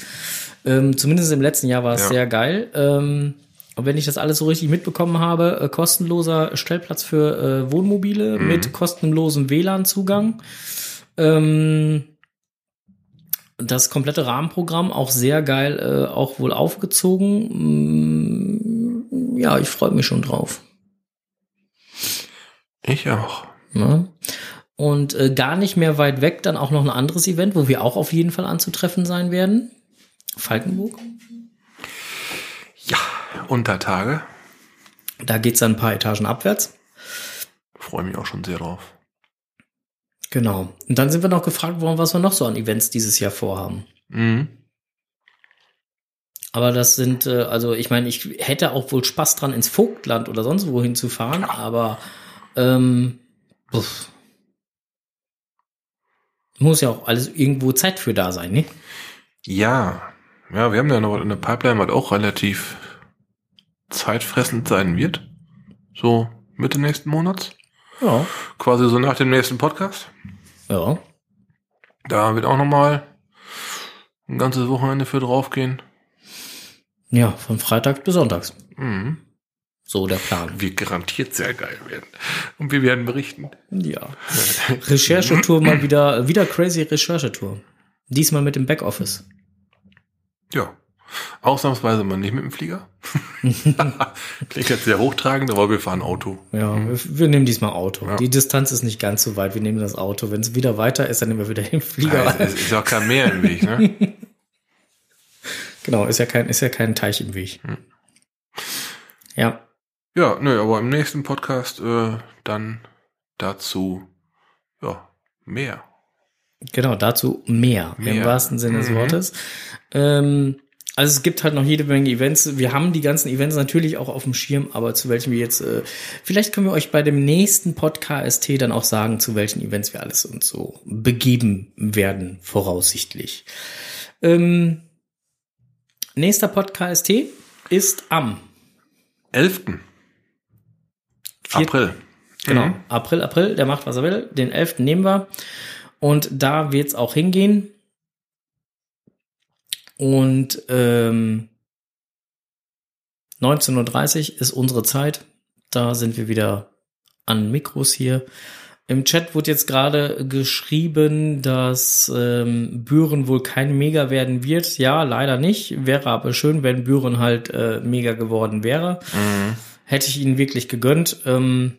Ähm, zumindest im letzten Jahr war es Ja. sehr geil. Ähm, und wenn ich das alles so richtig mitbekommen habe, äh, kostenloser Stellplatz für äh, Wohnmobile Mhm. mit kostenlosem WLAN-Zugang. Ähm, das komplette Rahmenprogramm auch sehr geil, äh, auch wohl aufgezogen. Mm, Ja, ich freue mich schon drauf. Ich auch. Ne? Und äh, gar nicht mehr weit weg dann auch noch ein anderes Event, wo wir auch auf jeden Fall anzutreffen sein werden. Falkenburg. Ja, Untertage. Da geht's dann ein paar Etagen abwärts. Freue mich auch schon sehr drauf. Genau. Und dann sind wir noch gefragt worden, was wir noch so an Events dieses Jahr vorhaben. Mhm. Aber das sind, äh, also ich meine, ich hätte auch wohl Spaß dran, ins Vogtland oder sonst wohin zu fahren, aber ähm, muss ja auch alles irgendwo Zeit für da sein, ne? Ja, ja, wir haben ja noch eine Pipeline, was auch relativ zeitfressend sein wird. So Mitte nächsten Monats. Ja. Quasi so nach dem nächsten Podcast. Ja. Da wird auch nochmal ein ganzes Wochenende für draufgehen. Ja, von Freitags bis Sonntags. Mhm. So der Plan. Wird garantiert sehr geil werden. Und wir werden berichten. Ja. Recherchetour mal wieder, wieder crazy Recherchetour. Diesmal mit dem Backoffice. Ja. Ausnahmsweise mal nicht mit dem Flieger. Klingt jetzt sehr hochtragend, aber wir fahren Auto. Ja, wir, wir nehmen diesmal Auto. Ja. Die Distanz ist nicht ganz so weit. Wir nehmen das Auto. Wenn es wieder weiter ist, dann nehmen wir wieder den Flieger. Ja, es ist ja auch kein Meer im Weg, ne? Genau, ist ja kein, ist ja kein Teich im Weg. Hm. Ja. Ja, nö, aber im nächsten Podcast äh, dann dazu ja mehr. Genau, dazu mehr, im Mehr. wahrsten Sinne des Mhm. Wortes. Ähm, also es gibt halt noch jede Menge Events. Wir haben die ganzen Events natürlich auch auf dem Schirm, aber zu welchen wir jetzt, äh, vielleicht können wir euch bei dem nächsten Podcast dann auch sagen, zu welchen Events wir alles uns so begeben werden, voraussichtlich. Ähm, nächster Podcast ist am 11. 4. April. Genau, Mhm. April, April, der macht, was er will. Den 11. nehmen wir. Und da wird's auch hingehen. Und ähm, 19.30 Uhr ist unsere Zeit. Da sind wir wieder an Mikros hier. Im Chat wurde jetzt gerade geschrieben, dass ähm, Büren wohl kein Mega werden wird. Ja, leider nicht. Wäre aber schön, wenn Büren halt äh, mega geworden wäre. Mhm. Hätte ich ihnen wirklich gegönnt. Ähm,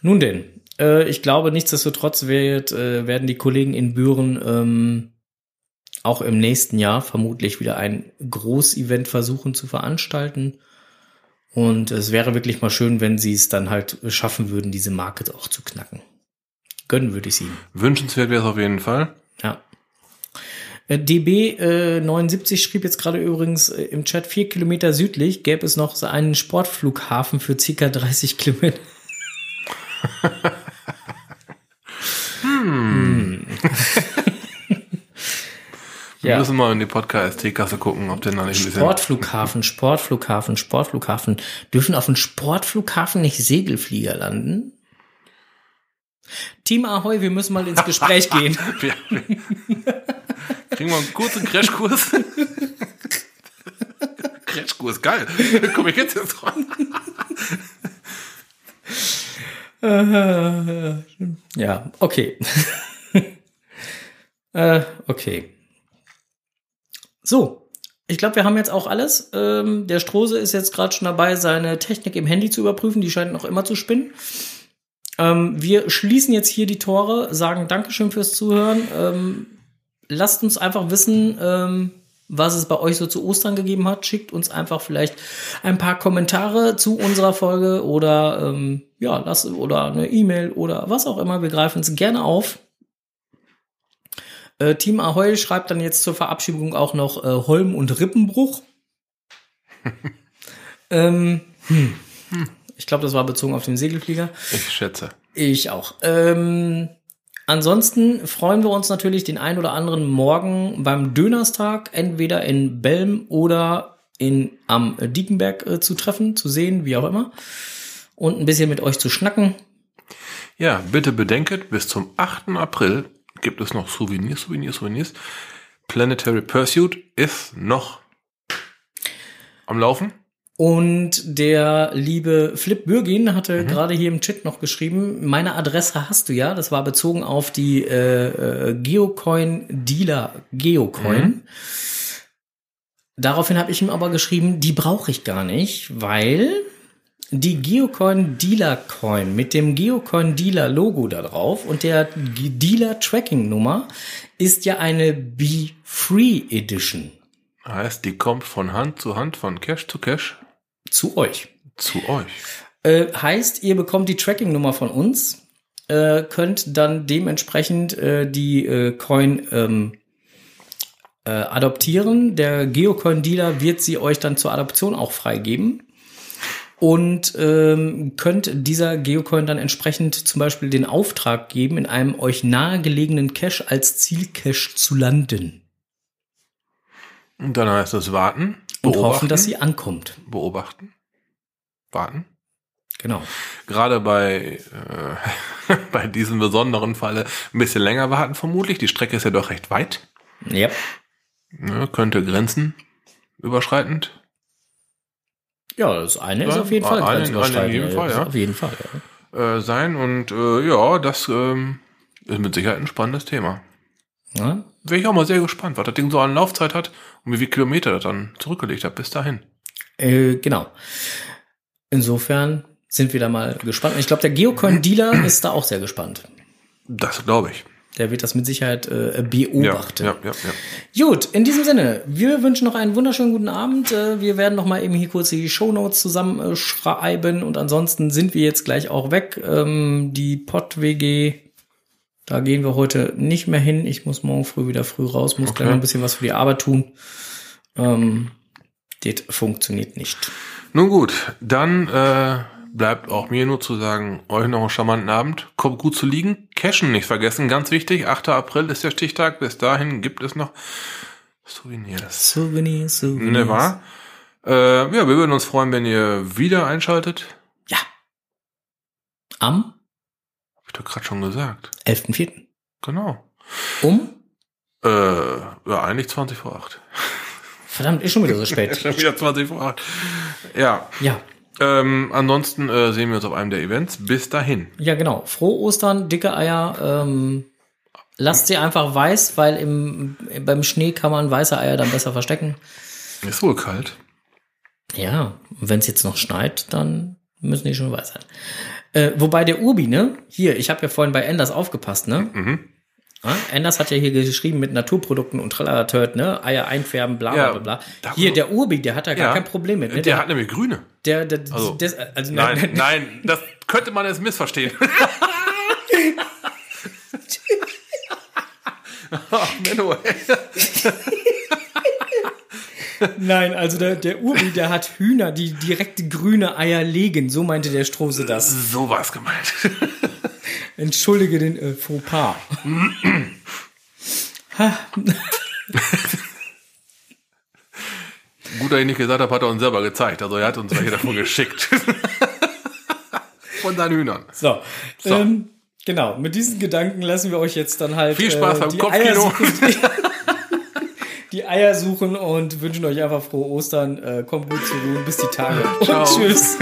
nun denn, äh, ich glaube, nichtsdestotrotz wird, äh, werden die Kollegen in Büren ähm, auch im nächsten Jahr vermutlich wieder ein Großevent versuchen zu veranstalten. Und es wäre wirklich mal schön, wenn sie es dann halt schaffen würden, diese Marke auch zu knacken. Gönnen würde ich sie. Wünschenswert wäre es auf jeden Fall. Ja. Äh, DB äh, 79 schrieb jetzt gerade übrigens äh, im Chat, vier Kilometer südlich gäbe es noch so einen Sportflughafen für circa 30 Kilometer. Wir Ja. müssen mal in die Podcast-Teekasse gucken, ob der noch nicht ein bisschen. Sportflughafen, Sportflughafen, Sportflughafen. Dürfen auf dem Sportflughafen nicht Segelflieger landen? Team Ahoy, wir müssen mal ins Gespräch gehen. Wir, kriegen wir einen kurzen Crashkurs? Crashkurs, geil. Da komme ich jetzt jetzt dran. Ja, okay. äh, okay. So, ich glaube, wir haben jetzt auch alles. Ähm, der Strose ist jetzt gerade schon dabei, seine Technik im Handy zu überprüfen. Die scheint noch immer zu spinnen. Ähm, wir schließen jetzt hier die Tore, sagen Dankeschön fürs Zuhören. Ähm, lasst uns einfach wissen, ähm, was es bei euch so zu Ostern gegeben hat. Schickt uns einfach vielleicht ein paar Kommentare zu unserer Folge oder ähm, ja, lasst oder eine E-Mail oder was auch immer. Wir greifen es gerne auf. Äh, Team Ahoy schreibt dann jetzt zur Verabschiedung auch noch äh, Holm und Rippenbruch. ähm, hm. Ich glaube, das war bezogen auf den Segelflieger. Ich schätze. Ich auch. Ähm, ansonsten freuen wir uns natürlich den ein oder anderen Morgen beim Dönerstag entweder in Belm oder in am Diekenberg äh, zu treffen, zu sehen, wie auch immer. Und ein bisschen mit euch zu schnacken. Ja, bitte bedenket, bis zum 8. April gibt es noch Souvenirs, Souvenirs, Souvenirs. Planetary Pursuit ist noch am Laufen. Und der liebe Flip Bürgin hatte gerade hier im Chat noch geschrieben, meine Adresse hast du ja. Das war bezogen auf die äh, äh, Geocoin Dealer Geocoin. Daraufhin habe ich ihm aber geschrieben, die brauche ich gar nicht, weil die Geocoin Dealer Coin mit dem Geocoin Dealer Logo da drauf und der Dealer Tracking Nummer ist ja eine Be Free Edition Heißt, die kommt von Hand zu Hand, von Cash zu Cash zu euch. zu euch. Äh, heißt, ihr bekommt die Tracking-Nummer von uns, äh, könnt dann dementsprechend äh, die äh, Coin ähm, äh, adoptieren. Der Geocoin-Dealer wird sie euch dann zur Adoption auch freigeben. Und ähm, könnt dieser Geocoin dann entsprechend zum Beispiel den Auftrag geben, in einem euch nahegelegenen Cache als Zielcache zu landen. Und dann heißt es warten, Und hoffen, dass sie ankommt. beobachten, warten. Genau. Gerade bei, äh, bei diesem besonderen Falle ein bisschen länger warten vermutlich. Die Strecke ist ja doch recht weit. Ja. Ne, könnte Grenzen überschreitend. Ja, das eine ist auf jeden Fall eine- grenzüberschreitend. eine in jedem Fall, Das ja. Auf jeden Fall, ja. äh, sein. Und äh, ja, das ähm, ist mit Sicherheit ein spannendes Thema. Ja, Wäre ich auch mal sehr gespannt, was das Ding so an Laufzeit hat und wie viele Kilometer das dann zurückgelegt hat bis dahin. Äh, genau. Insofern sind wir da mal gespannt. Ich glaube, der Geocoin-Dealer ist da auch sehr gespannt. Das glaube ich. Der wird das mit Sicherheit äh, beobachten. ja, ja, ja. Gut, in diesem Sinne, wir wünschen noch einen wunderschönen guten Abend. Äh, Wir werden noch mal eben hier kurz die Shownotes zusammenschreiben und ansonsten sind wir jetzt gleich auch weg. Ähm, Die Pott-WG, da gehen wir heute nicht mehr hin. Ich muss morgen früh wieder früh raus, muss gleich noch ein bisschen was für die Arbeit tun. Ähm, das funktioniert nicht. Nun gut, dann äh, bleibt auch mir nur zu sagen, euch noch einen charmanten Abend. Kommt gut zu liegen. Cashen nicht vergessen, ganz wichtig. 8. April ist der Stichtag. Bis dahin gibt es noch Souvenirs. Souvenirs, Souvenirs. Ne, wahr? Äh, ja, wir würden uns freuen, wenn ihr wieder einschaltet. Ja. Am Hab ich doch gerade schon gesagt. 11.04. Genau. Um? Äh, ja, eigentlich 20 vor 8. Verdammt, ist schon wieder so spät. Schon wieder 20 vor 8. Ja. ja. Ähm, ansonsten äh, sehen wir uns auf einem der Events. Bis dahin. Ja, genau. Frohe Ostern, dicke Eier. Ähm, lasst sie einfach weiß, weil im, beim Schnee kann man weiße Eier dann besser verstecken. Ist wohl kalt. Ja, wenn es jetzt noch schneit, dann müssen die schon weiß sein. Äh, wobei der Urbi, ne? Hier, ich habe ja vorhin bei Enders aufgepasst, ne? Mhm. Ja, Anders hat ja hier geschrieben mit Naturprodukten und tralala ne? Eier einfärben, bla bla bla. Hier, der Urbi, der hat da gar Ja. kein Problem mit. Ne? Der hat nämlich grüne. der, der, Also, des, also Nein, nein, das könnte man jetzt missverstehen. Ach, Menno, ey. Nein, also der, der Uri, der hat Hühner, die direkt grüne Eier legen. So meinte der Strose das. So war es gemeint. Entschuldige den äh, Fauxpas. Gut, dass ich nicht gesagt habe, hat er uns selber gezeigt. Also er hat uns welche davon geschickt. Von seinen Hühnern. so, So. Ähm, genau. Mit diesen Gedanken lassen wir euch jetzt dann halt Viel Spaß beim die Kopfkino. Die Eier suchen und wünschen euch einfach frohe Ostern. Äh, kommt gut zu ruhen. Bis die Tage. Und Ciao. tschüss.